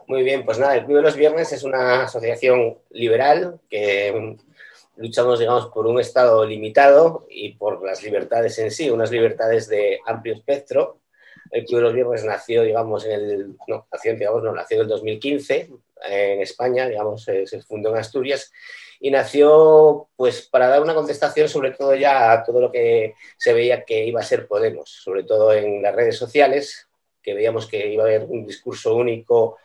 Muy bien, pues nada, el Club de los Viernes es una asociación liberal que luchamos, digamos, por un Estado limitado y por las libertades en sí, unas libertades de amplio espectro. El Club de los Viernes nació, digamos, en el, no, nació, digamos, no, nació en el 2015 en España, digamos, se, se fundó en Asturias y nació, pues, para dar una contestación sobre todo ya a todo lo que se veía que iba a ser Podemos, sobre todo en las redes sociales, que veíamos que iba a haber un discurso único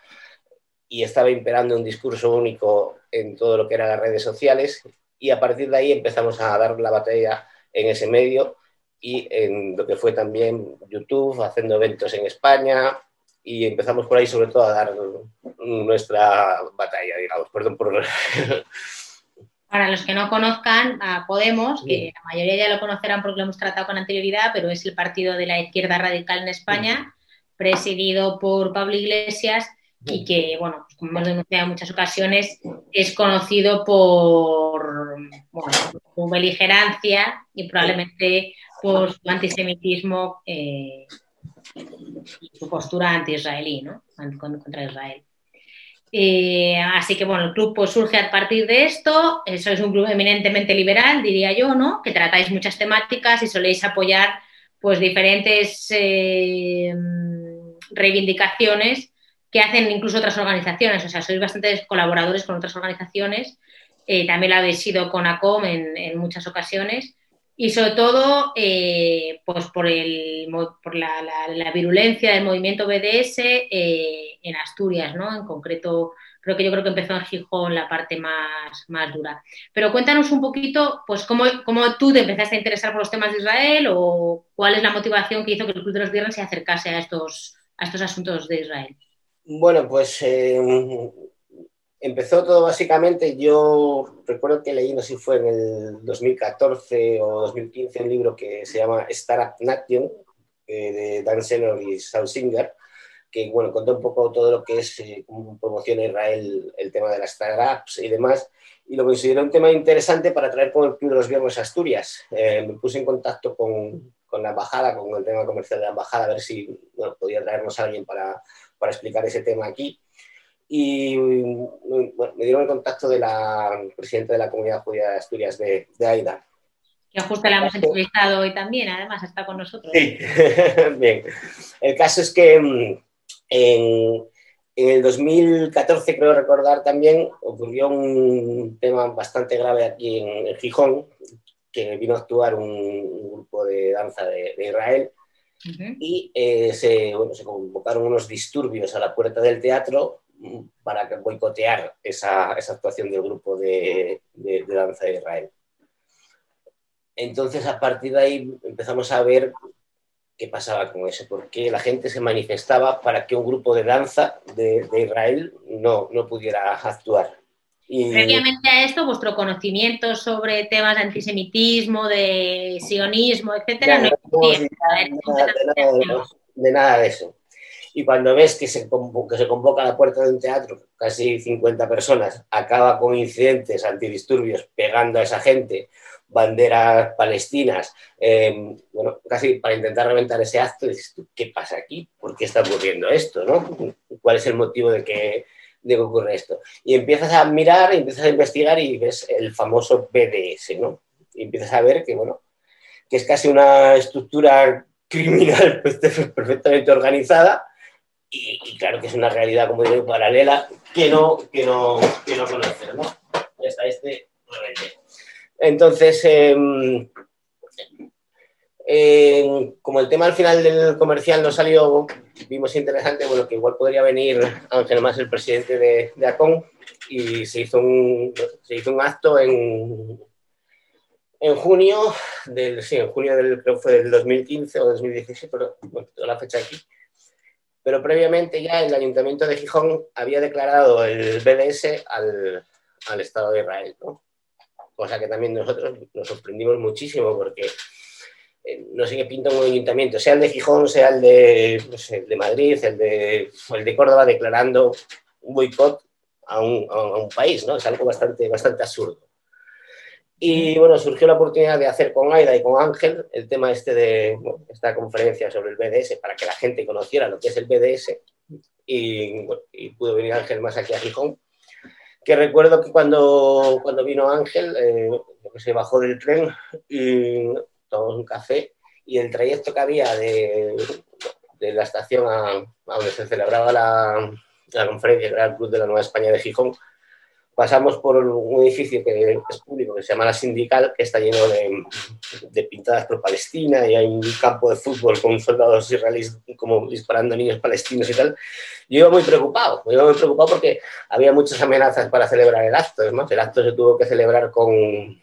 y estaba imperando un discurso único en todo lo que eran las redes sociales y a partir de ahí empezamos a dar la batalla en ese medio y en lo que fue también YouTube, haciendo eventos en España y empezamos por ahí sobre todo a dar nuestra batalla, digamos, perdón por... *laughs* Para los que no conozcan a Podemos, que la mayoría ya lo conocerán porque lo hemos tratado con anterioridad, pero es el partido de la izquierda radical en España, presidido por Pablo Iglesias y que, bueno, como hemos denunciado en muchas ocasiones, es conocido por su beligerancia y probablemente por su antisemitismo eh, y su postura anti-israelí, ¿no? contra Israel. Eh, así que bueno, el club pues, surge a partir de esto. Eso es un club eminentemente liberal, diría yo, ¿no? Que tratáis muchas temáticas y soléis apoyar pues diferentes eh, reivindicaciones que hacen incluso otras organizaciones. O sea, sois bastantes colaboradores con otras organizaciones. Eh, también lo habéis sido con ACOM en, muchas ocasiones. Y sobre todo, eh, pues por, el, por la, virulencia del movimiento BDS eh, en Asturias, ¿no? En concreto, creo que yo creo que empezó en Gijón la parte más, más dura. Pero cuéntanos un poquito, pues, cómo, cómo tú te empezaste a interesar por los temas de Israel o cuál es la motivación que hizo que el Club de los Viernes se acercase a estos, a estos asuntos de Israel. Bueno, pues eh, empezó todo básicamente, yo recuerdo que leí, no sé si fue en el 2014 o 2015, un libro que se llama Startup Nation, eh, de Dan Senor y Saul Singer, que bueno, contó un poco todo lo que es eh, promoción Israel, el tema de las startups y demás, y lo consideré un tema interesante para traer con el Club de los Viernes Asturias. Eh, me puse en contacto con, con, la embajada, con el tema comercial de la embajada, a ver si podía traernos a alguien para, para explicar ese tema aquí y bueno, me dieron el contacto de la presidenta de la Comunidad Judía de Asturias, de, de AIDA. Que justo la hemos entrevistado hoy también, además está con nosotros. Sí, *laughs* bien. El caso es que mm, en, en, el 2014, creo recordar también, ocurrió un tema bastante grave aquí en, Gijón, que vino a actuar un, grupo de danza de, de Israel y eh, se, bueno, se convocaron unos disturbios a la puerta del teatro para boicotear esa, actuación del grupo de, danza de Israel. Entonces, a partir de ahí empezamos a ver qué pasaba con eso, porque la gente se manifestaba para que un grupo de danza de, de Israel no, no pudiera actuar. Y... Previamente a esto, vuestro conocimiento sobre temas de antisemitismo, de sionismo, etcétera, no, no, de, nada, de, nada, de, nada, de eso. Y cuando ves que se, que se convoca a la puerta de un teatro, casi 50 personas, acaba con incidentes antidisturbios pegando a esa gente, banderas palestinas, eh, bueno, casi para intentar reventar ese acto, dices ¿qué pasa aquí? ¿Por qué está ocurriendo esto? ¿no? ¿Cuál es el motivo de que, de que ocurre esto? Y empiezas a mirar, empiezas a investigar y ves el famoso BDS, ¿no? Y empiezas a ver que, bueno, que es casi una estructura criminal *laughs* pues, perfectamente organizada y, claro que es una realidad, como digo, paralela que no, que no, que no conocer, ¿no? Ya está este rebelde. Entonces, eh, eh, como el tema al final del comercial no salió, vimos interesante, bueno, que igual podría venir Ángel Más, el presidente de, de ACON, y se hizo un, se hizo un acto en, en junio del, sí, en junio del, creo fue del 2015 o 2016, pero bueno, toda la fecha aquí, pero previamente ya el Ayuntamiento de Gijón había declarado el BDS al, al Estado de Israel, ¿no? Cosa que también nosotros nos sorprendimos muchísimo porque no sé qué pinta un ayuntamiento, sea el de Gijón, sea el de, de Madrid, el de, el de Córdoba, declarando un boicot a un, a un país, ¿no? Es algo bastante, bastante absurdo. Y bueno, surgió la oportunidad de hacer con Aida y con Ángel el tema este de esta conferencia sobre el BDS para que la gente conociera lo que es el BDS y, bueno, y pudo venir Ángel más aquí a Gijón. Que recuerdo que cuando, cuando vino Ángel, eh, se bajó del tren y tomamos un café y el trayecto que había de, de la estación a, a, donde se celebraba la, la conferencia, que era el Club de la Nueva España de Gijón, pasamos por un edificio que es público, que se llama La Sindical, que está lleno de, de pintadas pro Palestina y hay un campo de fútbol con soldados israelíes como disparando a niños palestinos y tal. Yo iba muy preocupado, yo iba muy preocupado porque había muchas amenazas para celebrar el acto. Es más, el acto se tuvo que celebrar con,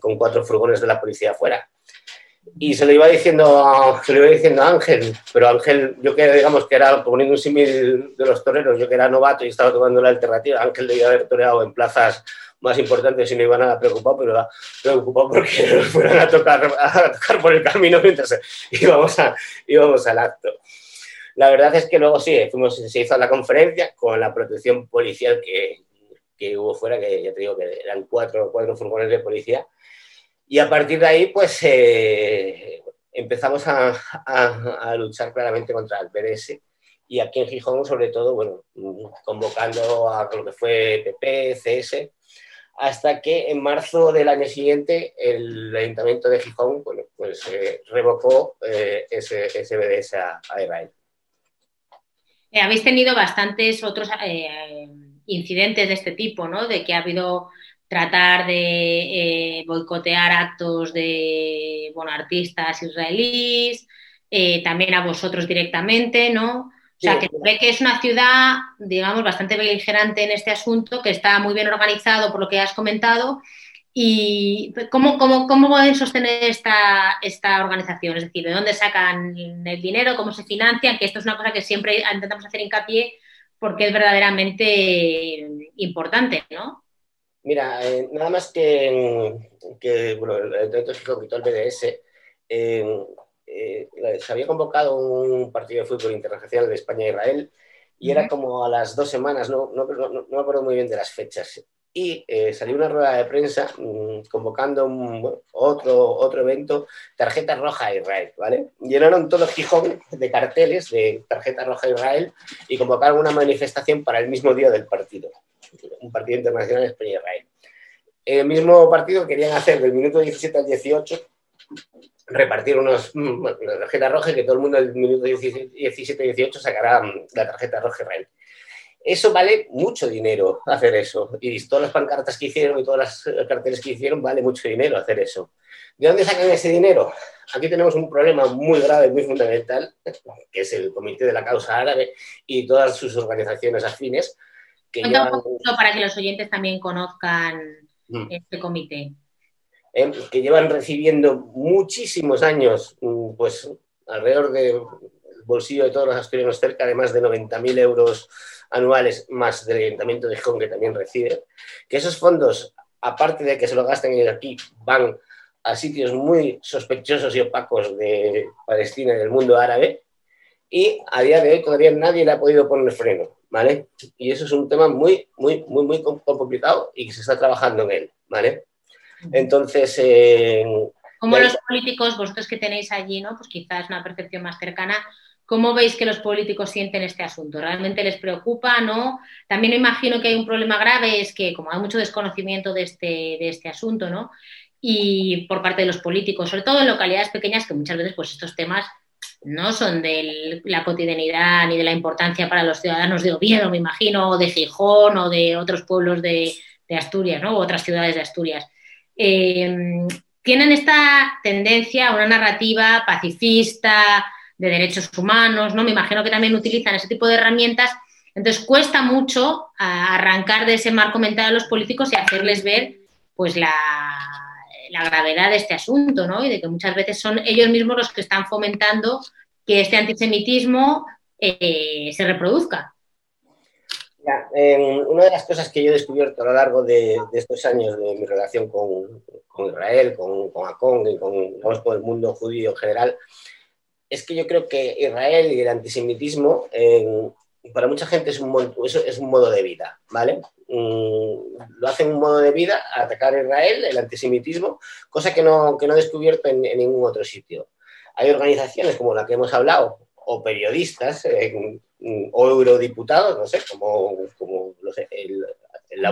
con cuatro furgones de la policía afuera. Y se lo iba diciendo, se lo iba diciendo a Ángel, pero Ángel, yo que digamos que era, poniendo un símil de los toreros, yo que era novato y estaba tomando la alternativa, Ángel debía haber toreado en plazas más importantes y no iba nada preocupado, pero preocupado porque nos *laughs* fueran a tocar, a tocar por el camino mientras íbamos, a, íbamos al acto. La verdad es que luego sí, fuimos, se hizo la conferencia con la protección policial que, que hubo fuera, que ya te digo que eran cuatro, cuatro furgones de policía, y a partir de ahí, pues eh, empezamos a, luchar claramente contra el PDS. Y aquí en Gijón, sobre todo, bueno, convocando a lo que fue PP, CS, hasta que en marzo del año siguiente el Ayuntamiento de Gijón bueno, pues, eh, revocó eh, ese, ese, BDS a, a habéis tenido bastantes otros incidentes de este tipo, ¿no? De que ha habido tratar de eh, boicotear actos de bueno, artistas israelíes, eh, también a vosotros directamente, ¿no? O sea, que se ve que es una ciudad, digamos, bastante beligerante en este asunto, que está muy bien organizado por lo que has comentado. ¿Y cómo, cómo, cómo pueden sostener esta, esta organización? Es decir, ¿de dónde sacan el dinero? ¿Cómo se financian? Que esto es una cosa que siempre intentamos hacer hincapié porque es verdaderamente importante, ¿no? Mira, eh, nada más que, que bueno, el Gijón quitó el BDS, eh, eh, se había convocado un partido de fútbol internacional de España e Israel y era como a las dos semanas, no, no, no, me acuerdo muy bien de las fechas. Y salió una rueda de prensa mmm, convocando un, otro, otro evento, Tarjeta Roja a Israel, ¿vale? Llenaron todo Gijón de carteles de Tarjeta Roja a Israel y convocaron una manifestación para el mismo día del partido, un partido internacional España-Israel. El mismo partido querían hacer del minuto 17 al 18 repartir unos, mm, la tarjeta roja y que todo el mundo el minuto 17-18 sacará mm, la tarjeta roja Israel. Eso vale mucho dinero hacer eso. Y todas las pancartas que hicieron y todas las carteles que hicieron vale mucho dinero hacer eso. ¿De dónde sacan ese dinero? Aquí tenemos un problema muy grave, muy fundamental, que es el Comité de la Causa Árabe y todas sus organizaciones afines. Que llevan... un poquito para que los oyentes también conozcan mm. este comité. ¿eh? que llevan recibiendo muchísimos años, mm, pues alrededor del bolsillo de todos los asturianos, cerca de más de 90.000 euros anuales, más del Ayuntamiento de Gijón, que también recibe, que esos fondos, aparte de que se lo gasten aquí, van a sitios muy sospechosos y opacos de Palestina y del mundo árabe, y a día de hoy todavía nadie le ha podido poner freno, ¿vale? Y eso es un tema muy, muy, muy, muy complicado y que se está trabajando en él, ¿vale? Entonces... Eh, como los políticos, vosotros que tenéis allí, ¿no? Pues quizás una percepción más cercana, ¿Cómo veis que los políticos sienten este asunto? ¿Realmente les preocupa? ¿No? También me imagino que hay un problema grave, es que como hay mucho desconocimiento de este, de este asunto, ¿no? Y por parte de los políticos, sobre todo en localidades pequeñas, que muchas veces pues estos temas no son de la cotidianidad ni de la importancia para los ciudadanos de Oviedo, me imagino, o de Gijón o de otros pueblos de, Asturias, ¿no? O otras ciudades de Asturias. Eh, tienen esta tendencia a una narrativa pacifista, de derechos humanos, ¿no? Me imagino que también utilizan ese tipo de herramientas. Entonces cuesta mucho arrancar de ese marco mental a los políticos y hacerles ver pues la, gravedad de este asunto, ¿no? Y de que muchas veces son ellos mismos los que están fomentando que este antisemitismo eh, se reproduzca una de las cosas que yo he descubierto a lo largo de, estos años de mi relación con, Israel, con, con Acón y con, el mundo judío en general, es que yo creo que Israel y el antisemitismo para mucha gente es un, es un modo de vida, ¿vale? Mm, lo hacen un modo de vida, atacar a Israel, el antisemitismo, cosa que no, que no he descubierto en, ningún otro sitio. Hay organizaciones como la que hemos hablado, o periodistas, o eurodiputados, no sé, como, como no sé, el, el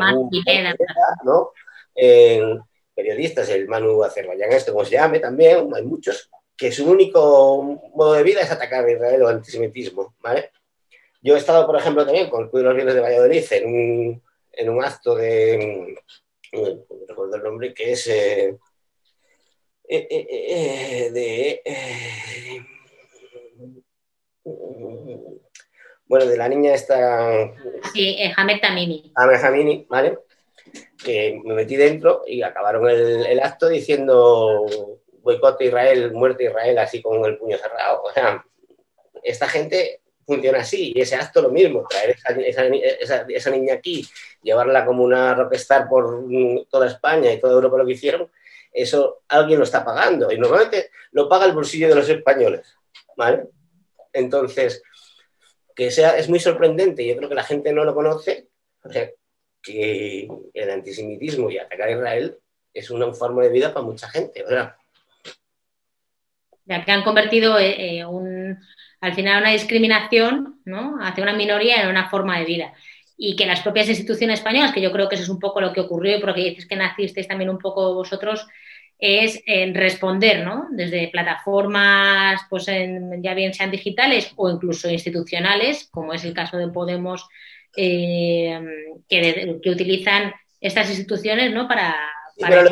¿no? periodistas, el Manu Azerbaiyán, este como se llame también, hay muchos, que su único modo de vida es atacar a Israel o antisemitismo, ¿vale? Yo he estado, por ejemplo, también con el Cuido de los Bienes de Valladolid en un, en un acto de, no recuerdo el nombre, que es eh, eh, eh, de bueno, de la niña esta... Sí, Hamed Tamimi. Hamed Tamimi, ¿vale? Que me metí dentro y acabaron el, acto diciendo boicote Israel, muerte Israel, así con el puño cerrado. O sea, esta gente funciona así y ese acto lo mismo, traer esa, esa, niña aquí, llevarla como una rockstar por toda España y toda Europa lo que hicieron, eso alguien lo está pagando y normalmente lo paga el bolsillo de los españoles, ¿vale? Entonces, que sea, es muy sorprendente, yo creo que la gente no lo conoce, que el antisemitismo y atacar a Israel es una forma de vida para mucha gente, ¿verdad? Ya que han convertido eh, eh, al final una discriminación ¿no? hacia una minoría en una forma de vida. Y que las propias instituciones españolas, que yo creo que eso es un poco lo que ocurrió, porque dices que nacisteis también un poco vosotros, es en responder, ¿no? Desde plataformas, pues ya bien sean digitales o incluso institucionales, como es el caso de Podemos, eh, que, utilizan estas instituciones, ¿no? Para, para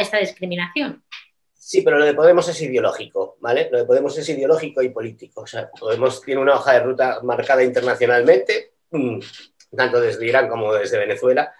esta, discriminación. Sí, pero lo de Podemos es ideológico, ¿vale? Lo de Podemos es ideológico y político. O sea, Podemos tiene una hoja de ruta marcada internacionalmente, mm, tanto desde Irán como desde Venezuela,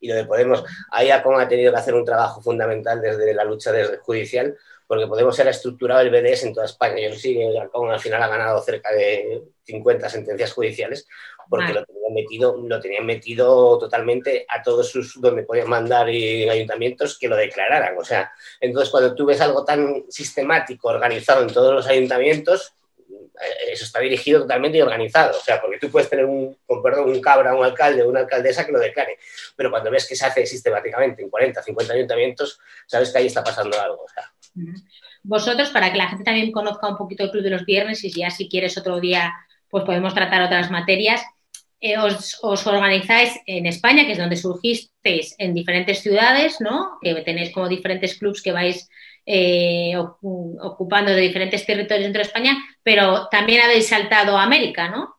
y lo de Podemos, ahí ACON ha tenido que hacer un trabajo fundamental desde la lucha desde judicial, porque Podemos era estructurado el BDS en toda España. Yo no sé, ACON al final ha ganado cerca de 50 sentencias judiciales, porque lo, tenían metido, lo tenían metido totalmente a todos sus, donde podían mandar y ayuntamientos, que lo declararan. O sea, entonces cuando tú ves algo tan sistemático, organizado en todos los ayuntamientos, eh, eso está dirigido totalmente y organizado. O sea, porque tú puedes tener un, con perdón, un cabra, un alcalde, una alcaldesa que lo declare, pero cuando ves que se hace sistemáticamente en 40, 50 ayuntamientos, sabes que ahí está pasando algo. Vosotros, para que la gente también conozca un poquito el Club de los Viernes y ya si quieres otro día, pues podemos tratar otras materias, eh, os, organizáis en España, que es donde surgisteis en diferentes ciudades, ¿no? Que tenéis como diferentes clubs que vais eh, ocupando de diferentes territorios dentro de España, pero también habéis saltado a América, ¿no?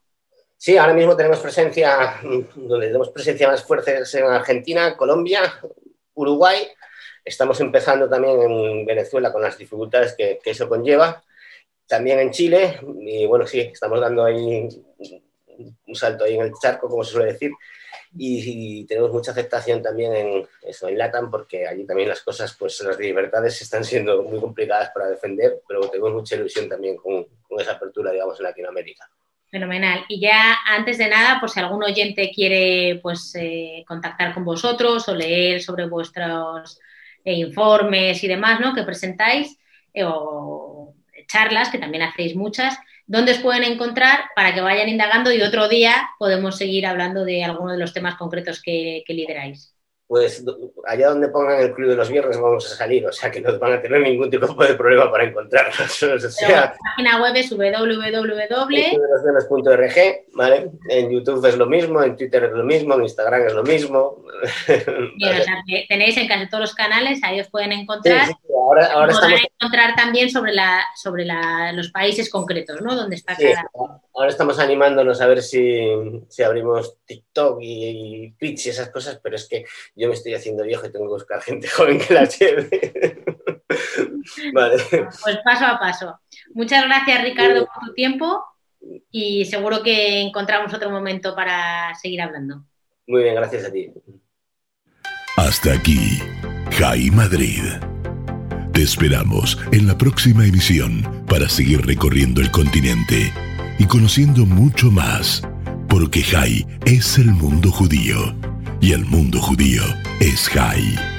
Sí, ahora mismo tenemos presencia, donde tenemos presencia más fuerte en Argentina, Colombia, Uruguay. Estamos empezando también en Venezuela con las dificultades que eso conlleva. También en Chile, y bueno, sí, estamos dando ahí un salto ahí en el charco, como se suele decir, y, tenemos mucha aceptación también en eso, en LATAM, porque allí también las cosas, pues las libertades están siendo muy complicadas para defender, pero tenemos mucha ilusión también con, esa apertura, digamos, en Latinoamérica. Fenomenal. Y ya antes de nada, pues si algún oyente quiere pues, eh, contactar con vosotros o leer sobre vuestros eh, informes y demás ¿no? que presentáis, eh, o charlas, que también hacéis muchas, ¿Dónde os pueden encontrar para que vayan indagando y otro día podemos seguir hablando de alguno de los temas concretos que, lideráis? Pues allá donde pongan el club de los viernes vamos a salir, o sea que no van a tener ningún tipo de problema para encontrarnos. *laughs* la página web es www.clubdelosviernes.org, ¿vale? En YouTube es lo mismo, en Twitter es lo mismo, en Instagram es lo mismo. *laughs* Bien, o sea, que tenéis en casi todos los canales, ahí os pueden encontrar. ahora, ahora estamos... encontrar también sobre, la, sobre la, los países concretos, ¿no? Donde está cada... Ahora estamos animándonos a ver si, si abrimos TikTok y, Twitch y esas cosas, pero es que yo me estoy haciendo viejo y tengo que buscar gente *laughs* joven que la lleve. *laughs* vale. Pues paso a paso. Muchas gracias, Ricardo, por tu tiempo y seguro que encontramos otro momento para seguir hablando. Muy bien, gracias a ti. Hasta aquí, Jai Madrid. Te esperamos en la próxima emisión para seguir recorriendo el continente y conociendo mucho más, porque Jai es el mundo judío y el mundo judío es Jai.